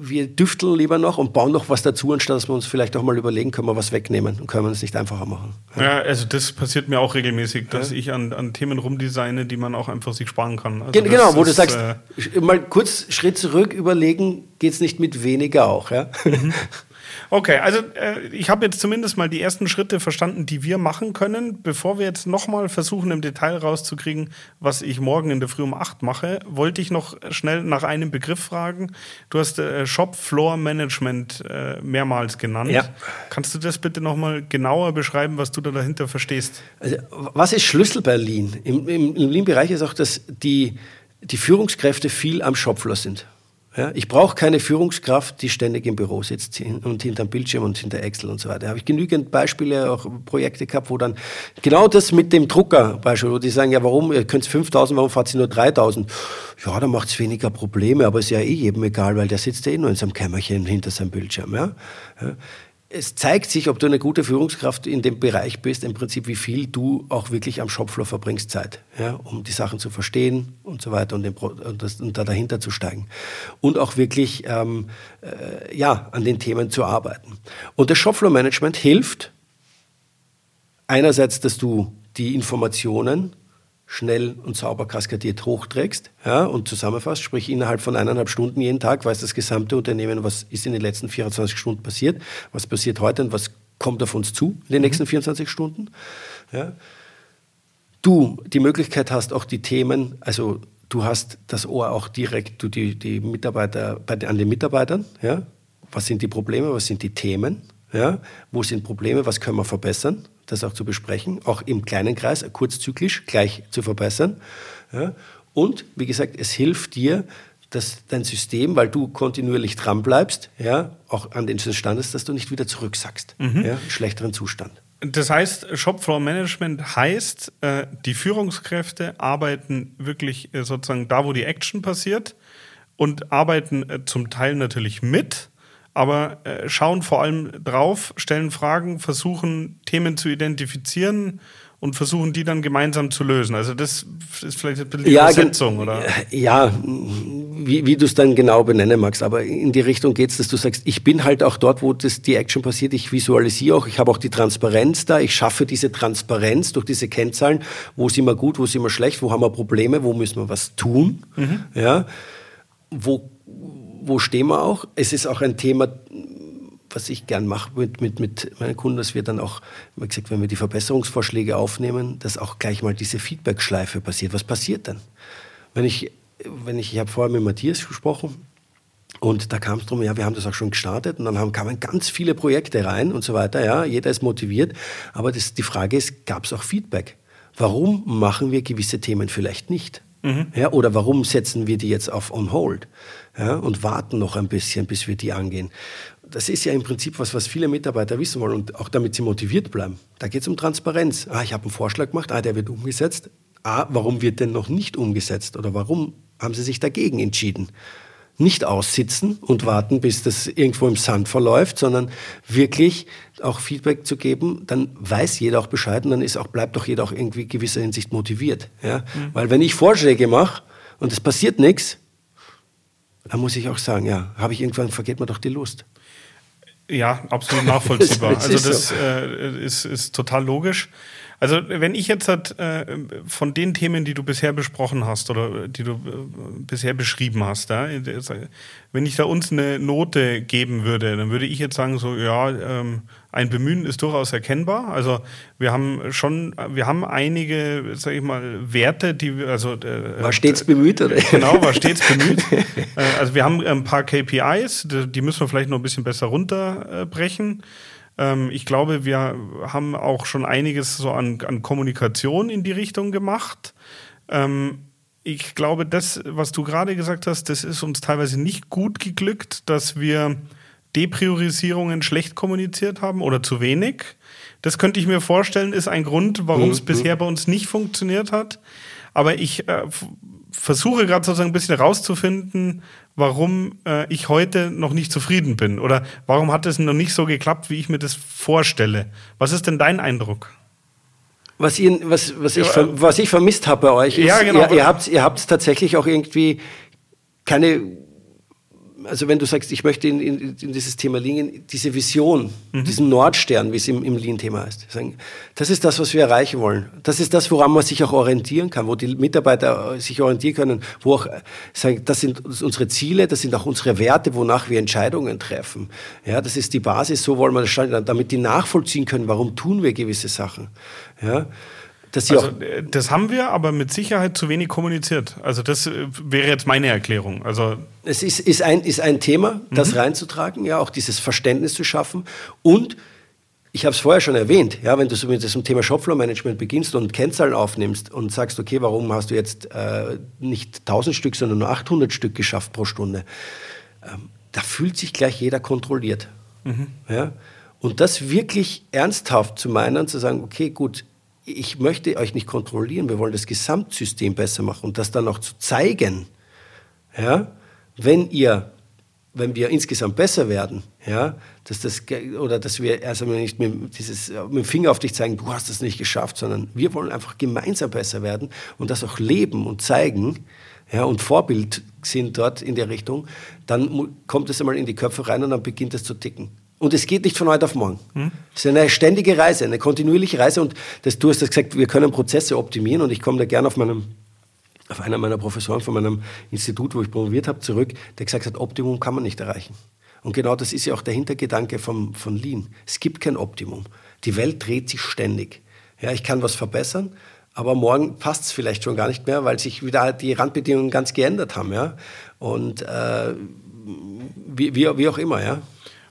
wir düfteln lieber noch und bauen noch was dazu, anstatt dass wir uns vielleicht auch mal überlegen, können wir was wegnehmen und können wir es nicht einfacher machen. Ja. ja, also das passiert mir auch regelmäßig, dass ja. ich an, an Themen rumdesigne, die man auch einfach sich sparen kann. Also genau, wo ist, du sagst, äh, mal kurz Schritt zurück überlegen, geht es nicht mit weniger auch, ja? Mhm. Okay, also äh, ich habe jetzt zumindest mal die ersten Schritte verstanden, die wir machen können. Bevor wir jetzt nochmal versuchen, im Detail rauszukriegen, was ich morgen in der Früh um 8 mache, wollte ich noch schnell nach einem Begriff fragen. Du hast äh, Shop Floor Management äh, mehrmals genannt. Ja. Kannst du das bitte nochmal genauer beschreiben, was du da dahinter verstehst? Also, was ist Schlüssel bei Lean? Im, im, im Lean-Bereich ist auch, dass die, die Führungskräfte viel am Shopfloor sind. Ja, ich brauche keine Führungskraft, die ständig im Büro sitzt und hinterm Bildschirm und hinter Excel und so weiter. Da habe ich genügend Beispiele, auch Projekte gehabt, wo dann genau das mit dem Drucker, Beispiel, wo die sagen, ja, warum, ihr könnt 5000, warum fahrt ihr nur 3000? Ja, da macht es weniger Probleme, aber ist ja eh jedem egal, weil der sitzt ja eh nur in seinem Kämmerchen hinter seinem Bildschirm. Ja? Es zeigt sich, ob du eine gute Führungskraft in dem Bereich bist, im Prinzip, wie viel du auch wirklich am Shopfloor verbringst Zeit, ja, um die Sachen zu verstehen und so weiter und, den, und, das, und da dahinter zu steigen. Und auch wirklich ähm, äh, ja, an den Themen zu arbeiten. Und das Shopfloor-Management hilft einerseits, dass du die Informationen schnell und sauber kaskadiert hochträgst ja, und zusammenfasst, sprich innerhalb von eineinhalb Stunden jeden Tag weiß das gesamte Unternehmen, was ist in den letzten 24 Stunden passiert, was passiert heute und was kommt auf uns zu in den mhm. nächsten 24 Stunden. Ja. Du die Möglichkeit hast, auch die Themen, also du hast das Ohr auch direkt, du die, die Mitarbeiter, bei, an den Mitarbeitern, ja, was sind die Probleme, was sind die Themen, ja, wo sind Probleme, was können wir verbessern, das auch zu besprechen, auch im kleinen Kreis, kurzzyklisch, gleich zu verbessern. Ja. Und wie gesagt, es hilft dir, dass dein System, weil du kontinuierlich dran bleibst, ja, auch an den Stand ist, dass du nicht wieder zurücksackst, mhm. ja, schlechteren Zustand. Das heißt, Shopfloor Management heißt, äh, die Führungskräfte arbeiten wirklich äh, sozusagen da, wo die Action passiert und arbeiten äh, zum Teil natürlich mit, aber äh, schauen vor allem drauf, stellen Fragen, versuchen Themen zu identifizieren und versuchen die dann gemeinsam zu lösen. Also das ist vielleicht ein bisschen die ja, Übersetzung, oder? Ja, wie, wie du es dann genau benennen magst, aber in die Richtung geht es, dass du sagst, ich bin halt auch dort, wo das, die Action passiert, ich visualisiere auch, ich habe auch die Transparenz da, ich schaffe diese Transparenz durch diese Kennzahlen, wo sind wir gut, wo sind wir schlecht, wo haben wir Probleme, wo müssen wir was tun, mhm. ja, wo wo stehen wir auch? Es ist auch ein Thema, was ich gern mache mit, mit, mit meinen Kunden, dass wir dann auch, wie gesagt, wenn wir die Verbesserungsvorschläge aufnehmen, dass auch gleich mal diese Feedback-Schleife passiert. Was passiert dann? Wenn ich, wenn ich, ich habe vorher mit Matthias gesprochen und da kam es darum, ja, wir haben das auch schon gestartet und dann haben, kamen ganz viele Projekte rein und so weiter, ja, jeder ist motiviert, aber das, die Frage ist, gab es auch Feedback? Warum machen wir gewisse Themen vielleicht nicht? Mhm. Ja, oder warum setzen wir die jetzt auf On Hold ja, und warten noch ein bisschen, bis wir die angehen? Das ist ja im Prinzip was, was viele Mitarbeiter wissen wollen und auch damit sie motiviert bleiben. Da geht es um Transparenz. Ah, ich habe einen Vorschlag gemacht, ah, der wird umgesetzt. Ah, warum wird denn noch nicht umgesetzt? Oder warum haben sie sich dagegen entschieden? Nicht aussitzen und warten, bis das irgendwo im Sand verläuft, sondern wirklich auch Feedback zu geben, dann weiß jeder auch Bescheid und dann ist auch, bleibt auch jeder auch irgendwie gewisser Hinsicht motiviert. Ja? Mhm. Weil wenn ich Vorschläge mache und es passiert nichts, dann muss ich auch sagen, ja, habe ich irgendwann, vergeht mir doch die Lust. Ja, absolut nachvollziehbar. also das äh, ist, ist total logisch. Also wenn ich jetzt halt, äh, von den Themen, die du bisher besprochen hast oder die du äh, bisher beschrieben hast, ja, wenn ich da uns eine Note geben würde, dann würde ich jetzt sagen so, ja, ähm, ein Bemühen ist durchaus erkennbar. Also wir haben schon, wir haben einige, sag ich mal, Werte, die wir, also äh, war stets bemüht, oder? Genau, war stets bemüht. äh, also wir haben ein paar KPIs, die müssen wir vielleicht noch ein bisschen besser runterbrechen. Ähm, ich glaube, wir haben auch schon einiges so an, an Kommunikation in die Richtung gemacht. Ähm, ich glaube, das, was du gerade gesagt hast, das ist uns teilweise nicht gut geglückt, dass wir Depriorisierungen schlecht kommuniziert haben oder zu wenig. Das könnte ich mir vorstellen, ist ein Grund, warum es mhm. bisher bei uns nicht funktioniert hat. Aber ich äh, versuche gerade sozusagen ein bisschen rauszufinden, warum äh, ich heute noch nicht zufrieden bin oder warum hat es noch nicht so geklappt, wie ich mir das vorstelle. Was ist denn dein Eindruck? Was, ihr, was, was, ich, ja, was ich vermisst habe bei euch ist, ja, genau. ihr, ihr habt ihr habt tatsächlich auch irgendwie keine also wenn du sagst, ich möchte in, in, in dieses Thema Lean, diese Vision, mhm. diesen Nordstern, wie es im, im Lean-Thema heißt, sagen, das ist das, was wir erreichen wollen. Das ist das, woran man sich auch orientieren kann, wo die Mitarbeiter äh, sich orientieren können, wo auch äh, sagen, das sind unsere Ziele, das sind auch unsere Werte, wonach wir Entscheidungen treffen. Ja, das ist die Basis, so wollen wir das stellen, damit die nachvollziehen können, warum tun wir gewisse Sachen. Ja. Also, äh, das haben wir, aber mit Sicherheit zu wenig kommuniziert. Also das äh, wäre jetzt meine Erklärung. Also es ist, ist, ein, ist ein Thema, das mhm. reinzutragen, ja, auch dieses Verständnis zu schaffen. Und ich habe es vorher schon erwähnt, ja, wenn du mit diesem Thema Shopfloor-Management beginnst und Kennzahlen aufnimmst und sagst, okay, warum hast du jetzt äh, nicht 1000 Stück, sondern nur 800 Stück geschafft pro Stunde, ähm, da fühlt sich gleich jeder kontrolliert. Mhm. Ja? Und das wirklich ernsthaft zu meinen, zu sagen, okay, gut, ich möchte euch nicht kontrollieren, wir wollen das Gesamtsystem besser machen und das dann auch zu zeigen, ja, wenn ihr, wenn wir insgesamt besser werden, ja, dass das, oder dass wir erst einmal nicht mit, dieses, mit dem Finger auf dich zeigen, du hast es nicht geschafft, sondern wir wollen einfach gemeinsam besser werden und das auch leben und zeigen, ja, und Vorbild sind dort in der Richtung, dann kommt es einmal in die Köpfe rein und dann beginnt es zu ticken. Und es geht nicht von heute auf morgen. Hm? Es ist eine ständige Reise, eine kontinuierliche Reise. Und das, du hast das gesagt, wir können Prozesse optimieren. Und ich komme da gerne auf, meinem, auf einer meiner Professoren von meinem Institut, wo ich promoviert habe, zurück, der gesagt hat, Optimum kann man nicht erreichen. Und genau das ist ja auch der Hintergedanke vom, von Lean. Es gibt kein Optimum. Die Welt dreht sich ständig. Ja, ich kann was verbessern, aber morgen passt es vielleicht schon gar nicht mehr, weil sich wieder die Randbedingungen ganz geändert haben. Ja? Und äh, wie, wie, wie auch immer. Ja?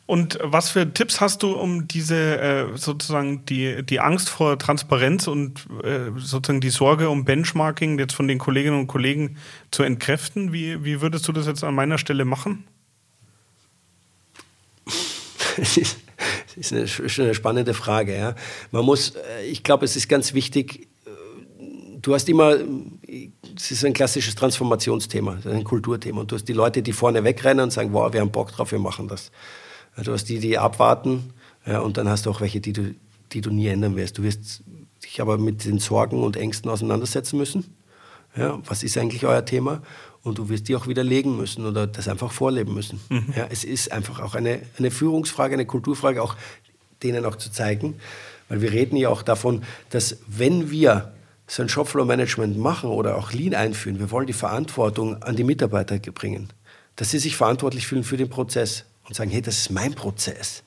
Und was für Tipps hast du, um diese äh, sozusagen die, die Angst vor Transparenz und äh, sozusagen die Sorge um Benchmarking jetzt von den Kolleginnen und Kollegen zu entkräften? Wie, wie würdest du das jetzt an meiner Stelle machen? Das ist, eine, eine spannende Frage. Ja. Man muss, äh, ich glaube, es ist ganz wichtig, äh, du hast immer, es ist ein klassisches Transformationsthema, ein Kulturthema. Und du hast die Leute, die vorne wegrennen und sagen, wow, wir haben Bock drauf, wir machen das. Du hast die, die abwarten ja, und dann hast du auch welche, die du, die du nie ändern wirst. Du wirst dich aber mit den Sorgen und Ängsten auseinandersetzen müssen. Ja, was ist eigentlich euer Thema? Und du wirst die auch widerlegen müssen oder das einfach vorleben müssen. Mhm. Ja, es ist einfach auch eine, eine Führungsfrage, eine Kulturfrage, auch denen auch zu zeigen. Weil wir reden ja auch davon, dass wenn wir so ein Shopfloor-Management machen oder auch Lean einführen, wir wollen die Verantwortung an die Mitarbeiter bringen, dass sie sich verantwortlich fühlen für den Prozess und sagen, hey, das ist mein Prozess.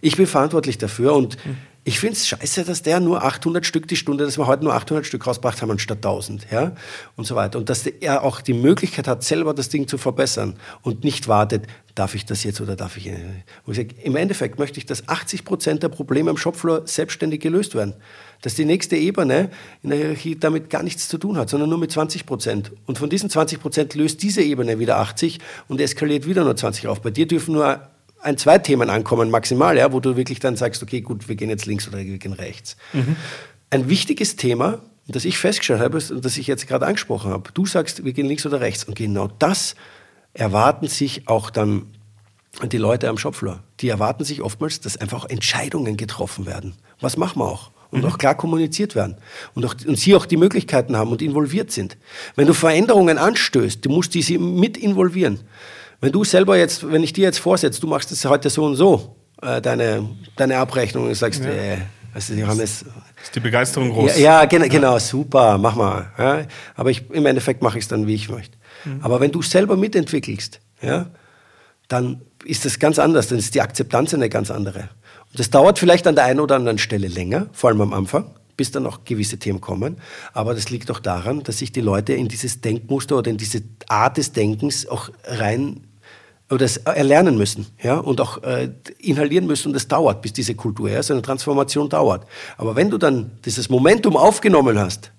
Ich bin verantwortlich dafür und mhm. ich finde es scheiße, dass der nur 800 Stück die Stunde, dass wir heute nur 800 Stück rausgebracht haben anstatt 1000, ja, und so weiter. Und dass er auch die Möglichkeit hat, selber das Ding zu verbessern und nicht wartet, darf ich das jetzt oder darf ich, und ich sage, im Endeffekt möchte ich, dass 80 Prozent der Probleme am Shopfloor selbstständig gelöst werden. Dass die nächste Ebene in der Hierarchie damit gar nichts zu tun hat, sondern nur mit 20 Prozent. Und von diesen 20 Prozent löst diese Ebene wieder 80 und eskaliert wieder nur 20 auf. Bei dir dürfen nur ein, zwei Themen ankommen, maximal, ja, wo du wirklich dann sagst, okay, gut, wir gehen jetzt links oder wir gehen rechts. Mhm. Ein wichtiges Thema, das ich festgestellt habe, und das ich jetzt gerade angesprochen habe, du sagst, wir gehen links oder rechts. Und genau das erwarten sich auch dann die Leute am Shopfloor. Die erwarten sich oftmals, dass einfach Entscheidungen getroffen werden. Was machen wir auch? Und mhm. auch klar kommuniziert werden. Und, auch, und sie auch die Möglichkeiten haben und involviert sind. Wenn du Veränderungen anstößt, du musst diese mit involvieren. Wenn du selber jetzt, wenn ich dir jetzt vorsetze, du machst es heute so und so, äh, deine, deine Abrechnung, und sagst, ja. äh, weißt du, Johannes. Ist die Begeisterung groß? Ja, ja genau, genau, super, mach mal. Ja, aber ich, im Endeffekt mache ich es dann, wie ich möchte. Mhm. Aber wenn du selber mitentwickelst, ja, dann ist das ganz anders, dann ist die Akzeptanz eine ganz andere. Das dauert vielleicht an der einen oder anderen Stelle länger, vor allem am Anfang bis dann auch gewisse Themen kommen. Aber das liegt auch daran, dass sich die Leute in dieses Denkmuster oder in diese Art des Denkens auch rein oder es erlernen müssen ja, und auch äh, inhalieren müssen. Und das dauert, bis diese Kultur, ja, so eine Transformation dauert. Aber wenn du dann dieses Momentum aufgenommen hast,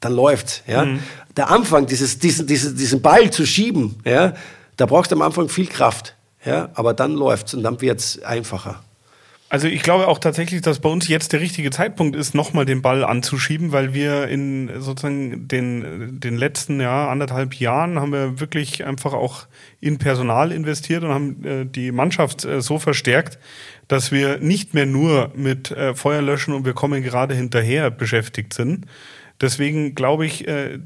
dann läuft's. Ja. Mhm. Der Anfang, dieses, diesen, diesen, diesen Ball zu schieben, ja, da brauchst du am Anfang viel Kraft. Ja, aber dann läuft's und dann wird's einfacher. Also ich glaube auch tatsächlich, dass bei uns jetzt der richtige Zeitpunkt ist, nochmal den Ball anzuschieben, weil wir in sozusagen den, den letzten ja, anderthalb Jahren haben wir wirklich einfach auch in Personal investiert und haben äh, die Mannschaft äh, so verstärkt, dass wir nicht mehr nur mit äh, Feuerlöschen und wir kommen gerade hinterher beschäftigt sind, Deswegen glaube ich, äh,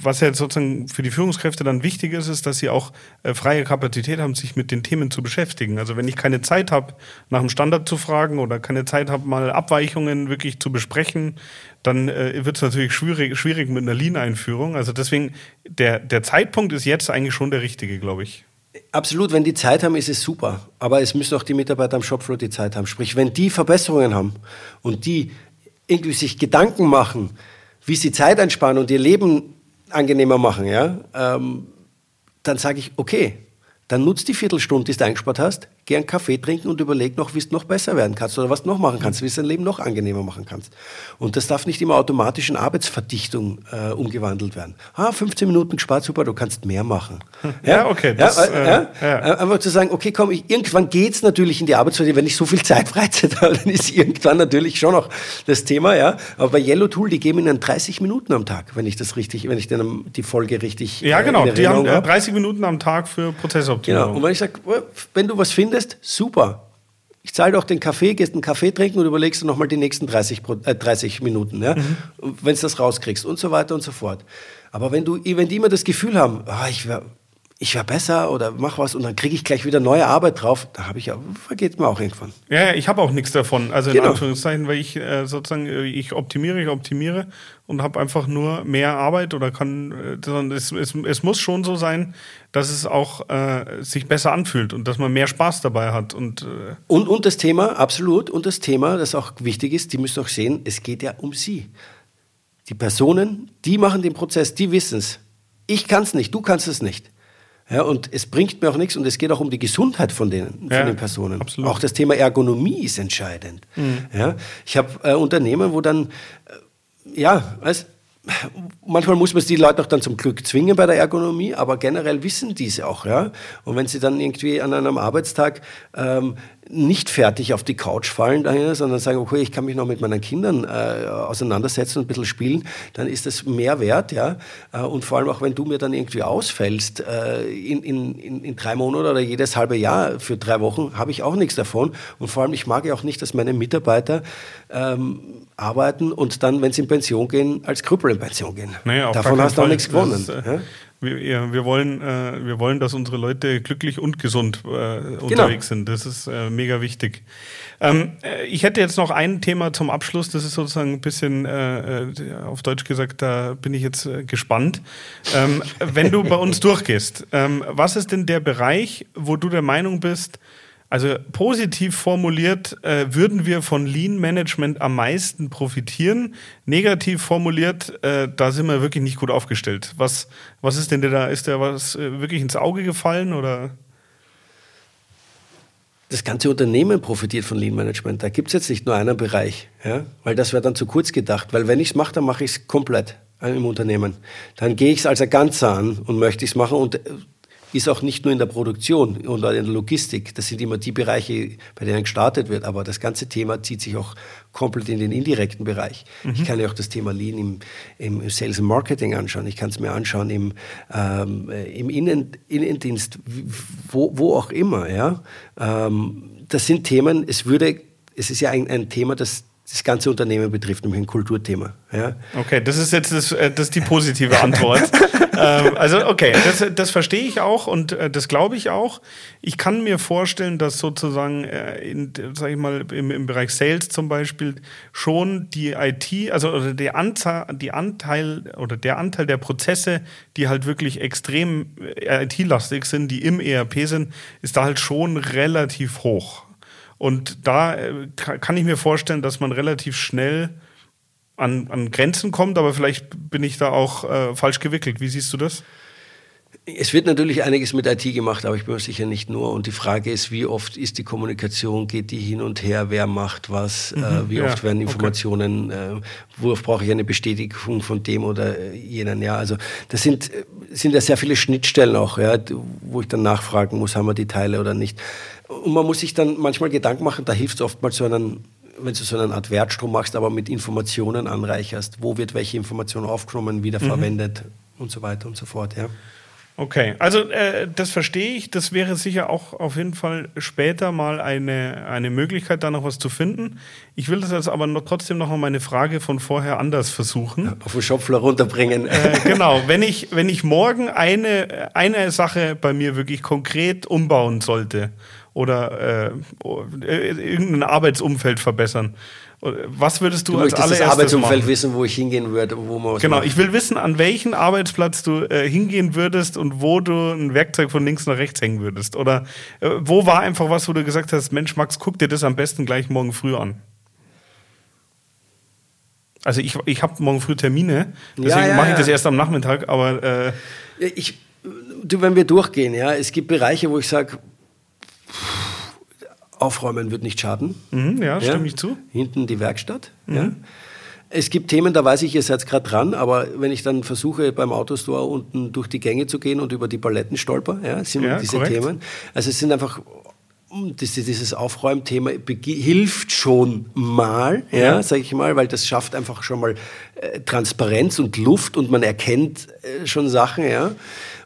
was ja sozusagen für die Führungskräfte dann wichtig ist, ist, dass sie auch äh, freie Kapazität haben, sich mit den Themen zu beschäftigen. Also wenn ich keine Zeit habe, nach dem Standard zu fragen oder keine Zeit habe, mal Abweichungen wirklich zu besprechen, dann äh, wird es natürlich schwierig, schwierig mit einer Lean-Einführung. Also deswegen, der, der Zeitpunkt ist jetzt eigentlich schon der richtige, glaube ich. Absolut, wenn die Zeit haben, ist es super. Aber es müssen auch die Mitarbeiter am Shopfloor die Zeit haben. Sprich, wenn die Verbesserungen haben und die irgendwie sich Gedanken machen, wie sie Zeit einsparen und ihr Leben angenehmer machen, ja, ähm, dann sage ich, okay, dann nutzt die Viertelstunde, die du eingespart hast, geh einen Kaffee trinken und überleg noch, wie es noch besser werden kannst oder was du noch machen kannst, wie es dein Leben noch angenehmer machen kannst. Und das darf nicht immer automatisch in Arbeitsverdichtung äh, umgewandelt werden. Ah, 15 Minuten gespart, super, du kannst mehr machen. Ja, ja okay. Das, ja, äh, ja, ja. Äh, einfach zu sagen, okay, komm, ich, irgendwann geht's natürlich in die Arbeitsverdichtung, wenn ich so viel Zeit Freizeit habe, dann ist irgendwann natürlich schon noch das Thema, ja. Aber bei Yellow Tool, die geben ihnen 30 Minuten am Tag, wenn ich das richtig, wenn ich dann die Folge richtig Ja, genau, die haben 30 Minuten am Tag für Prozessoptimierung. Genau, und wenn ich sage, wenn du was findest, super. Ich zahle doch den Kaffee, gehst einen Kaffee trinken und überlegst du nochmal die nächsten 30, äh, 30 Minuten, ja? Mhm. wenn du das rauskriegst und so weiter und so fort. Aber wenn, du, wenn die immer das Gefühl haben, oh, ich wäre ich wär besser oder mach was und dann kriege ich gleich wieder neue Arbeit drauf, da habe ich ja, vergeht mir auch irgendwann. Ja, ich habe auch nichts davon. Also in genau. Anführungszeichen, weil ich äh, sozusagen, äh, ich optimiere, ich optimiere und habe einfach nur mehr Arbeit oder kann, äh, es, es, es muss schon so sein, dass es auch äh, sich besser anfühlt und dass man mehr Spaß dabei hat. Und, äh und, und das Thema, absolut, und das Thema, das auch wichtig ist, die müssen auch sehen, es geht ja um sie. Die Personen, die machen den Prozess, die wissen es. Ich kann es nicht, du kannst es nicht. Ja, und es bringt mir auch nichts und es geht auch um die Gesundheit von, ja, von den Personen. Absolut. Auch das Thema Ergonomie ist entscheidend. Mhm. Ja, ich habe äh, Unternehmen, wo dann, äh, ja, weißt, manchmal muss man die Leute auch dann zum Glück zwingen bei der Ergonomie, aber generell wissen diese auch, ja. Und wenn sie dann irgendwie an einem Arbeitstag ähm, nicht fertig auf die Couch fallen daher, sondern sagen, okay, ich kann mich noch mit meinen Kindern äh, auseinandersetzen und ein bisschen spielen, dann ist das mehr wert, ja. Äh, und vor allem auch, wenn du mir dann irgendwie ausfällst, äh, in, in, in, in drei Monaten oder jedes halbe Jahr für drei Wochen, habe ich auch nichts davon. Und vor allem, ich mag ja auch nicht, dass meine Mitarbeiter ähm, arbeiten und dann, wenn sie in Pension gehen, als Krüppel in Pension gehen. Naja, Davon hast du auch nichts gewonnen. Das, äh, ja? Wir, wir, wollen, äh, wir wollen, dass unsere Leute glücklich und gesund äh, genau. unterwegs sind. Das ist äh, mega wichtig. Ähm, äh, ich hätte jetzt noch ein Thema zum Abschluss. Das ist sozusagen ein bisschen äh, auf Deutsch gesagt, da bin ich jetzt gespannt. Ähm, wenn du bei uns durchgehst, ähm, was ist denn der Bereich, wo du der Meinung bist, also positiv formuliert äh, würden wir von Lean Management am meisten profitieren. Negativ formuliert, äh, da sind wir wirklich nicht gut aufgestellt. Was, was ist denn da? Ist da was äh, wirklich ins Auge gefallen oder? Das ganze Unternehmen profitiert von Lean Management. Da gibt es jetzt nicht nur einen Bereich, ja? weil das wäre dann zu kurz gedacht. Weil wenn ich es mache, dann mache ich es komplett äh, im Unternehmen. Dann gehe ich es als ein Ganzer an und möchte ich es machen und äh, ist auch nicht nur in der Produktion oder in der Logistik. Das sind immer die Bereiche, bei denen gestartet wird. Aber das ganze Thema zieht sich auch komplett in den indirekten Bereich. Mhm. Ich kann ja auch das Thema Lean im, im Sales und Marketing anschauen. Ich kann es mir anschauen im, ähm, im Innen, Innendienst, wo, wo auch immer. Ja? Ähm, das sind Themen, es würde, es ist ja ein, ein Thema, das das ganze Unternehmen betrifft, nämlich ein Kulturthema. Ja. Okay, das ist jetzt das, äh, das ist die positive Antwort. ähm, also okay, das, das verstehe ich auch und äh, das glaube ich auch. Ich kann mir vorstellen, dass sozusagen, äh, in, sag ich mal, im, im Bereich Sales zum Beispiel schon die IT, also oder der Anzahl, die Anteil oder der Anteil der Prozesse, die halt wirklich extrem äh, IT-lastig sind, die im ERP sind, ist da halt schon relativ hoch. Und da äh, kann ich mir vorstellen, dass man relativ schnell an, an Grenzen kommt, aber vielleicht bin ich da auch äh, falsch gewickelt. Wie siehst du das? Es wird natürlich einiges mit IT gemacht, aber ich bin mir sicher nicht nur. Und die Frage ist, wie oft ist die Kommunikation, geht die hin und her, wer macht was, äh, mhm, äh, wie ja, oft werden Informationen, okay. äh, worauf brauche ich eine Bestätigung von dem oder äh, jenen. Ja, also das sind, sind ja sehr viele Schnittstellen auch, ja, wo ich dann nachfragen muss, haben wir die Teile oder nicht. Und man muss sich dann manchmal Gedanken machen, da hilft es oftmals so einen, wenn du so eine Art Wertstrom machst, aber mit Informationen anreicherst. Wo wird welche Information aufgenommen, wieder mhm. verwendet und so weiter und so fort. Ja. Okay, also äh, das verstehe ich. Das wäre sicher auch auf jeden Fall später mal eine, eine Möglichkeit, da noch was zu finden. Ich will das jetzt aber noch, trotzdem noch mal meine Frage von vorher anders versuchen. Ja, auf den Schopfler runterbringen. Äh, genau, wenn ich, wenn ich morgen eine, eine Sache bei mir wirklich konkret umbauen sollte oder äh, äh irgendein Arbeitsumfeld verbessern, was würdest du, du als allererstes das Arbeitsumfeld machen? wissen, wo ich hingehen würde, wo man Genau, macht. ich will wissen, an welchen Arbeitsplatz du äh, hingehen würdest und wo du ein Werkzeug von links nach rechts hängen würdest. Oder äh, wo war einfach was, wo du gesagt hast, Mensch, Max, guck dir das am besten gleich morgen früh an. Also ich, ich habe morgen früh Termine, deswegen ja, ja, mache ich ja. das erst am Nachmittag, aber äh ich, du, wenn wir durchgehen, ja, es gibt Bereiche, wo ich sage, Aufräumen wird nicht schaden. Mhm, ja, stimme ja. ich zu. Hinten die Werkstatt. Mhm. Ja. Es gibt Themen, da weiß ich, ihr seid gerade dran, aber wenn ich dann versuche, beim Autostore unten durch die Gänge zu gehen und über die Paletten stolper, ja, sind ja, diese korrekt. Themen. Also es sind einfach das, dieses Aufräumthema hilft schon mal, ja, ja. sage ich mal, weil das schafft einfach schon mal äh, Transparenz und Luft und man erkennt äh, schon Sachen, ja.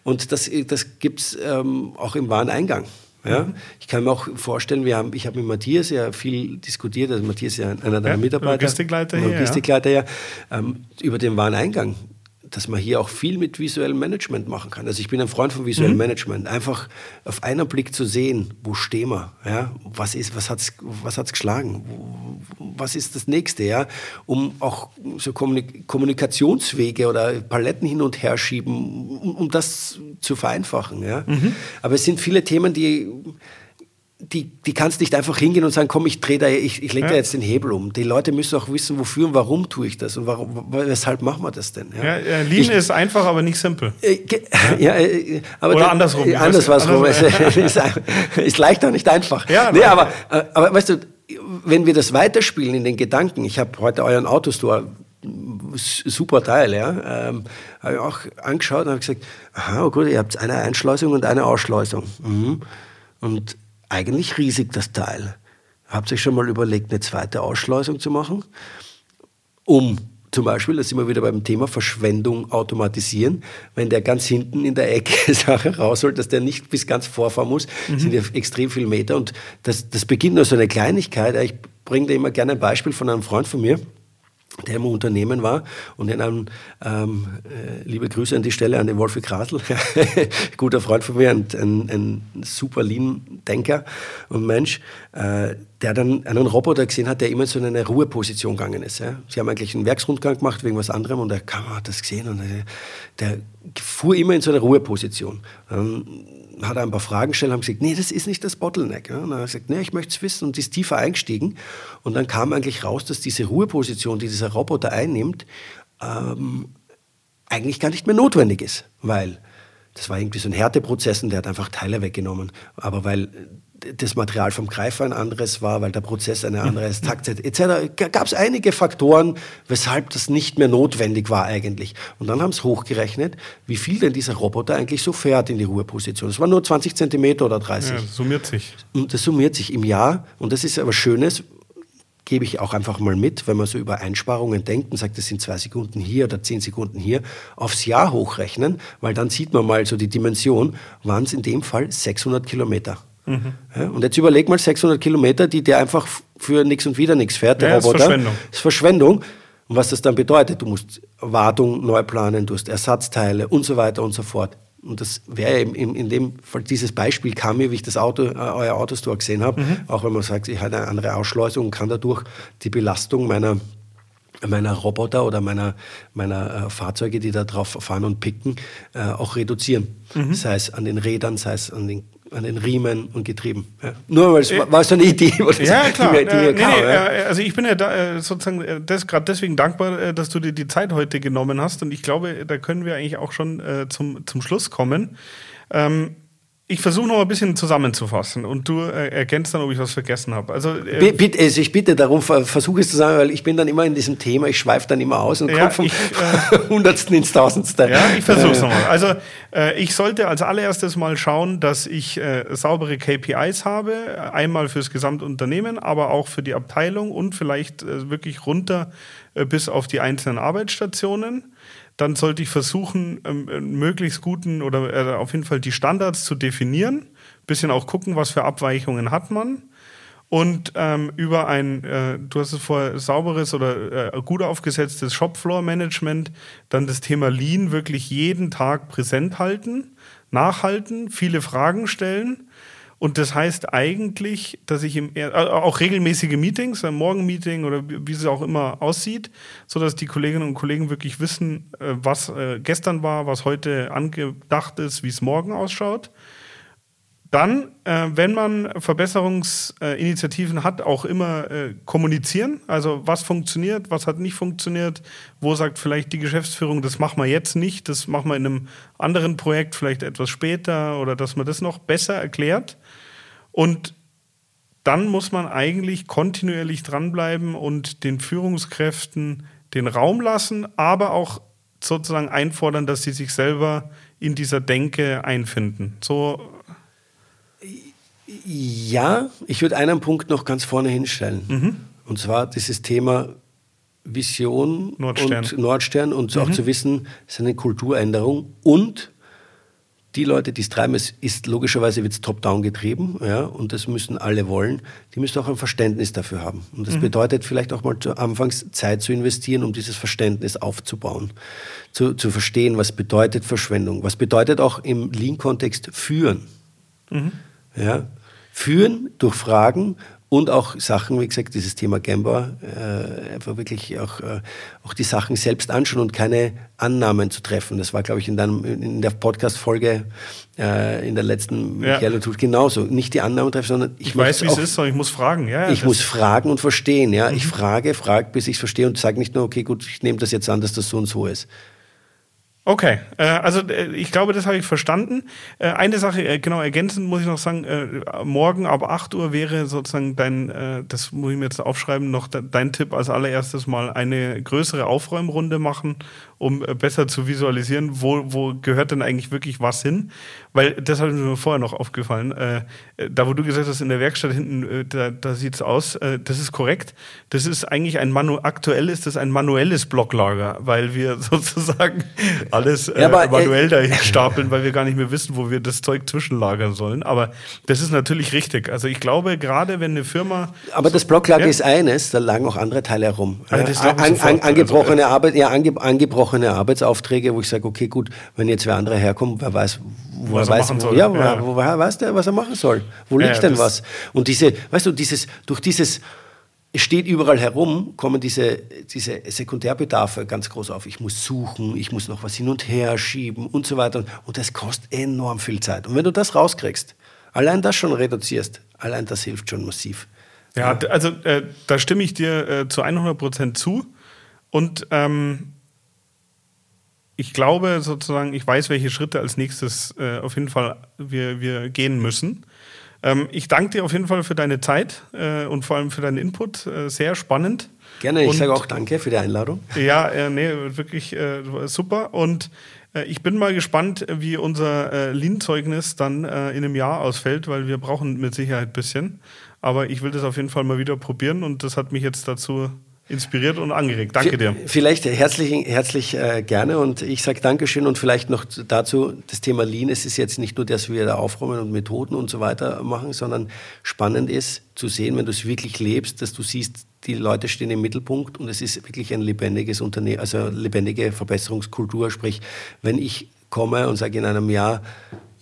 Und das, das gibt es ähm, auch im Wareneingang. Ja? Mhm. Ich kann mir auch vorstellen, wir haben, ich habe mit Matthias ja viel diskutiert, also Matthias ist ja einer deiner ja, Mitarbeiter, Logistikleiter, hier, Logistikleiter ja, ähm, über den Wareneingang dass man hier auch viel mit visuellem Management machen kann. Also ich bin ein Freund von visuellem mhm. Management. Einfach auf einen Blick zu sehen, wo stehen wir, ja? was ist, was hat's, was hat's geschlagen, was ist das nächste, ja? Um auch so Kommunikationswege oder Paletten hin und her schieben, um, um das zu vereinfachen, ja? Mhm. Aber es sind viele Themen, die die, die kannst nicht einfach hingehen und sagen, komm, ich drehe da, ich, ich lege ja. da jetzt den Hebel um. Die Leute müssen auch wissen, wofür und warum tue ich das und warum, weshalb machen wir das denn? Ja, ja Lean ich, ist einfach, aber nicht simpel. Äh, ja, äh, aber Oder andersrum. Äh, anders was rum. ist, ist leichter, nicht einfach. Ja, nee, aber, äh, aber weißt du, wenn wir das weiterspielen in den Gedanken, ich habe heute euren Autostore super Teil, ja. Ähm, habe ich auch angeschaut und habe gesagt, aha, oh gut, ihr habt eine Einschleusung und eine Ausschleusung. Mhm. Und eigentlich riesig, das Teil. Habt ihr euch schon mal überlegt, eine zweite Ausschleusung zu machen? Um zum Beispiel, da sind wir wieder beim Thema Verschwendung automatisieren. Wenn der ganz hinten in der Ecke Sache rausholt, dass der nicht bis ganz vorfahren muss, mhm. sind ja extrem viele Meter. Und das, das beginnt nur so eine Kleinigkeit. Ich bringe da immer gerne ein Beispiel von einem Freund von mir der im Unternehmen war und in einem, ähm, äh, liebe Grüße an die Stelle an den Wolfi Krasl, guter Freund von mir, ein, ein, ein super Lean-Denker und Mensch, äh, der dann einen Roboter gesehen hat, der immer so in eine Ruheposition gegangen ist. Ja. Sie haben eigentlich einen Werksrundgang gemacht wegen was anderem und der kam, hat das gesehen und der, der fuhr immer in so eine Ruheposition. Dann hat er ein paar Fragen gestellt, haben gesagt, nee, das ist nicht das Bottleneck. Ja. Und dann hat er gesagt, nee, ich möchte es wissen und ist tiefer eingestiegen. Und dann kam eigentlich raus, dass diese Ruheposition, die dieser Roboter einnimmt, ähm, eigentlich gar nicht mehr notwendig ist, weil das war irgendwie so ein Härteprozess und der hat einfach Teile weggenommen. Aber weil das Material vom Greifer ein anderes war, weil der Prozess eine andere ist, Taktzeit etc. Gab es einige Faktoren, weshalb das nicht mehr notwendig war eigentlich. Und dann haben sie hochgerechnet, wie viel denn dieser Roboter eigentlich so fährt in die Ruheposition. Das war nur 20 Zentimeter oder 30. Ja, das summiert sich. Und das summiert sich im Jahr. Und das ist aber Schönes, gebe ich auch einfach mal mit, wenn man so über Einsparungen denkt und sagt, das sind zwei Sekunden hier oder zehn Sekunden hier, aufs Jahr hochrechnen, weil dann sieht man mal so die Dimension, waren es in dem Fall 600 Kilometer. Mhm. Ja, und jetzt überleg mal 600 Kilometer, die der einfach für nichts und wieder nichts fährt, der ja, Roboter. Das ist Verschwendung. Ist Verschwendung. Und was das dann bedeutet, du musst Wartung neu planen, du hast Ersatzteile und so weiter und so fort. Und das wäre in, in, dem Fall, dieses Beispiel kam mir, wie ich das Auto, äh, euer Autostore gesehen habe, mhm. auch wenn man sagt, ich habe eine andere Ausschleusung und kann dadurch die Belastung meiner meiner Roboter oder meiner, meiner äh, Fahrzeuge, die da drauf fahren und picken, äh, auch reduzieren. Mhm. Sei es an den Rädern, sei es an den an den Riemen und Getrieben. Ja. Nur weil es äh, war so eine Idee, wo das ja, klar. Die, die äh, nee, kam, nee, ja. Äh, also ich bin ja da, äh, sozusagen äh, das, gerade deswegen dankbar, dass du dir die Zeit heute genommen hast und ich glaube, da können wir eigentlich auch schon äh, zum, zum Schluss kommen. Ähm, ich versuche noch ein bisschen zusammenzufassen und du äh, erkennst dann, ob ich was vergessen habe. Also, äh, bitte, also ich bitte darum, versuche es zu sagen, weil ich bin dann immer in diesem Thema, ich schweife dann immer aus und ja, komme vom ich, äh, Hundertsten ins Tausendste. Ja, ich versuche es äh. nochmal. Also äh, ich sollte als allererstes mal schauen, dass ich äh, saubere KPIs habe, einmal fürs Gesamtunternehmen, aber auch für die Abteilung und vielleicht wirklich runter bis auf die einzelnen Arbeitsstationen dann sollte ich versuchen, ähm, möglichst guten oder äh, auf jeden Fall die Standards zu definieren. Bisschen auch gucken, was für Abweichungen hat man. Und ähm, über ein, äh, du hast es vorher, sauberes oder äh, gut aufgesetztes Shopfloor-Management, dann das Thema Lean wirklich jeden Tag präsent halten, nachhalten, viele Fragen stellen und das heißt eigentlich, dass ich im, äh, auch regelmäßige Meetings, ein Morgenmeeting oder wie es auch immer aussieht, so dass die Kolleginnen und Kollegen wirklich wissen, äh, was äh, gestern war, was heute angedacht ist, wie es morgen ausschaut. Dann, wenn man Verbesserungsinitiativen hat, auch immer kommunizieren. Also was funktioniert, was hat nicht funktioniert, wo sagt vielleicht die Geschäftsführung, das machen wir jetzt nicht, das machen wir in einem anderen Projekt vielleicht etwas später oder dass man das noch besser erklärt. Und dann muss man eigentlich kontinuierlich dranbleiben und den Führungskräften den Raum lassen, aber auch sozusagen einfordern, dass sie sich selber in dieser Denke einfinden. So. Ja, ich würde einen Punkt noch ganz vorne hinstellen. Mhm. Und zwar dieses Thema Vision Nordstern. und Nordstern und mhm. auch zu wissen, es ist eine Kulturänderung und die Leute, die es treiben, es ist logischerweise wird es top-down getrieben, ja, und das müssen alle wollen. Die müssen auch ein Verständnis dafür haben. Und das mhm. bedeutet vielleicht auch mal zu Anfangs Zeit zu investieren, um dieses Verständnis aufzubauen, zu, zu verstehen, was bedeutet Verschwendung, was bedeutet auch im Lean-Kontext führen. Mhm. Ja, führen durch Fragen und auch Sachen, wie gesagt, dieses Thema Gamba, äh, einfach wirklich auch, äh, auch die Sachen selbst anschauen und keine Annahmen zu treffen. Das war, glaube ich, in, deinem, in der Podcast-Folge äh, in der letzten ja. Michael tut genauso. Nicht die Annahmen treffen, sondern ich, ich weiß, wie es ist, sondern ich muss fragen. Ja, ich muss fragen und verstehen. Ja, mhm. ich frage, frage, bis ich es verstehe und sage nicht nur, okay, gut, ich nehme das jetzt an, dass das so und so ist. Okay, äh, also äh, ich glaube, das habe ich verstanden. Äh, eine Sache, genau, ergänzend muss ich noch sagen, morgen ab 8 Uhr wäre sozusagen dein, das muss ich mir jetzt aufschreiben, noch dein Tipp als allererstes mal eine größere Aufräumrunde machen um äh, besser zu visualisieren, wo, wo gehört denn eigentlich wirklich was hin. Weil das hat mir vorher noch aufgefallen. Äh, da, wo du gesagt hast, in der Werkstatt hinten, äh, da, da sieht es aus, äh, das ist korrekt. Das ist eigentlich ein Manu aktuell ist das ein manuelles Blocklager, weil wir sozusagen alles äh, ja, manuell dahin stapeln, weil wir gar nicht mehr wissen, wo wir das Zeug zwischenlagern sollen. Aber das ist natürlich richtig. Also ich glaube, gerade wenn eine Firma. Aber das Blocklager ja? ist eines, da lagen auch andere Teile herum. Also an, an, an, angebrochene also, Arbeit, ja, ange, angebrochen angesprochene Arbeitsaufträge, wo ich sage, okay, gut, wenn jetzt wer andere herkommt, wer weiß, wo was er weiß, wo, ja, ja. Wo, woher weiß der, was er machen soll? Wo liegt ja, denn was? Und diese, weißt du, dieses, durch dieses, es steht überall herum, kommen diese, diese Sekundärbedarfe ganz groß auf. Ich muss suchen, ich muss noch was hin und her schieben und so weiter. Und das kostet enorm viel Zeit. Und wenn du das rauskriegst, allein das schon reduzierst, allein das hilft schon massiv. Ja, also äh, da stimme ich dir äh, zu 100 Prozent zu. Und ähm, ich glaube sozusagen, ich weiß, welche Schritte als nächstes äh, auf jeden Fall wir, wir gehen müssen. Ähm, ich danke dir auf jeden Fall für deine Zeit äh, und vor allem für deinen Input. Äh, sehr spannend. Gerne, ich sage auch danke für die Einladung. Ja, äh, nee, wirklich äh, super. Und äh, ich bin mal gespannt, wie unser äh, Lean-Zeugnis dann in einem Jahr ausfällt, weil wir brauchen mit Sicherheit ein bisschen. Aber ich will das auf jeden Fall mal wieder probieren und das hat mich jetzt dazu inspiriert und angeregt. Danke dir. Vielleicht herzlich, herzlich äh, gerne und ich sage Dankeschön und vielleicht noch dazu das Thema Lean. Es ist jetzt nicht nur, dass wir da aufräumen und Methoden und so weiter machen, sondern spannend ist zu sehen, wenn du es wirklich lebst, dass du siehst, die Leute stehen im Mittelpunkt und es ist wirklich ein lebendiges Unternehmen, also lebendige Verbesserungskultur. Sprich, wenn ich komme und sage in einem Jahr,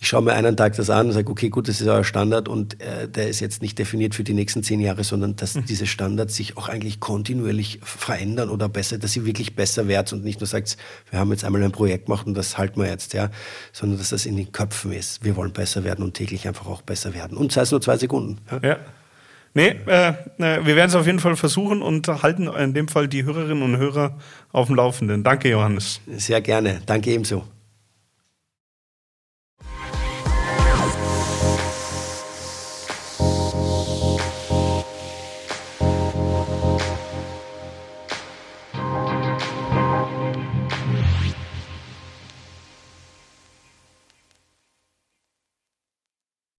ich schaue mir einen Tag das an und sage, okay, gut, das ist euer Standard und äh, der ist jetzt nicht definiert für die nächsten zehn Jahre, sondern dass mhm. diese Standards sich auch eigentlich kontinuierlich verändern oder besser, dass sie wirklich besser werden und nicht nur sagt, wir haben jetzt einmal ein Projekt gemacht und das halten wir jetzt, ja, sondern dass das in den Köpfen ist. Wir wollen besser werden und täglich einfach auch besser werden. Und sei es nur zwei Sekunden. Ja. ja. Nee, äh, äh wir werden es auf jeden Fall versuchen und halten in dem Fall die Hörerinnen und Hörer auf dem Laufenden. Danke, Johannes. Sehr gerne. Danke ebenso.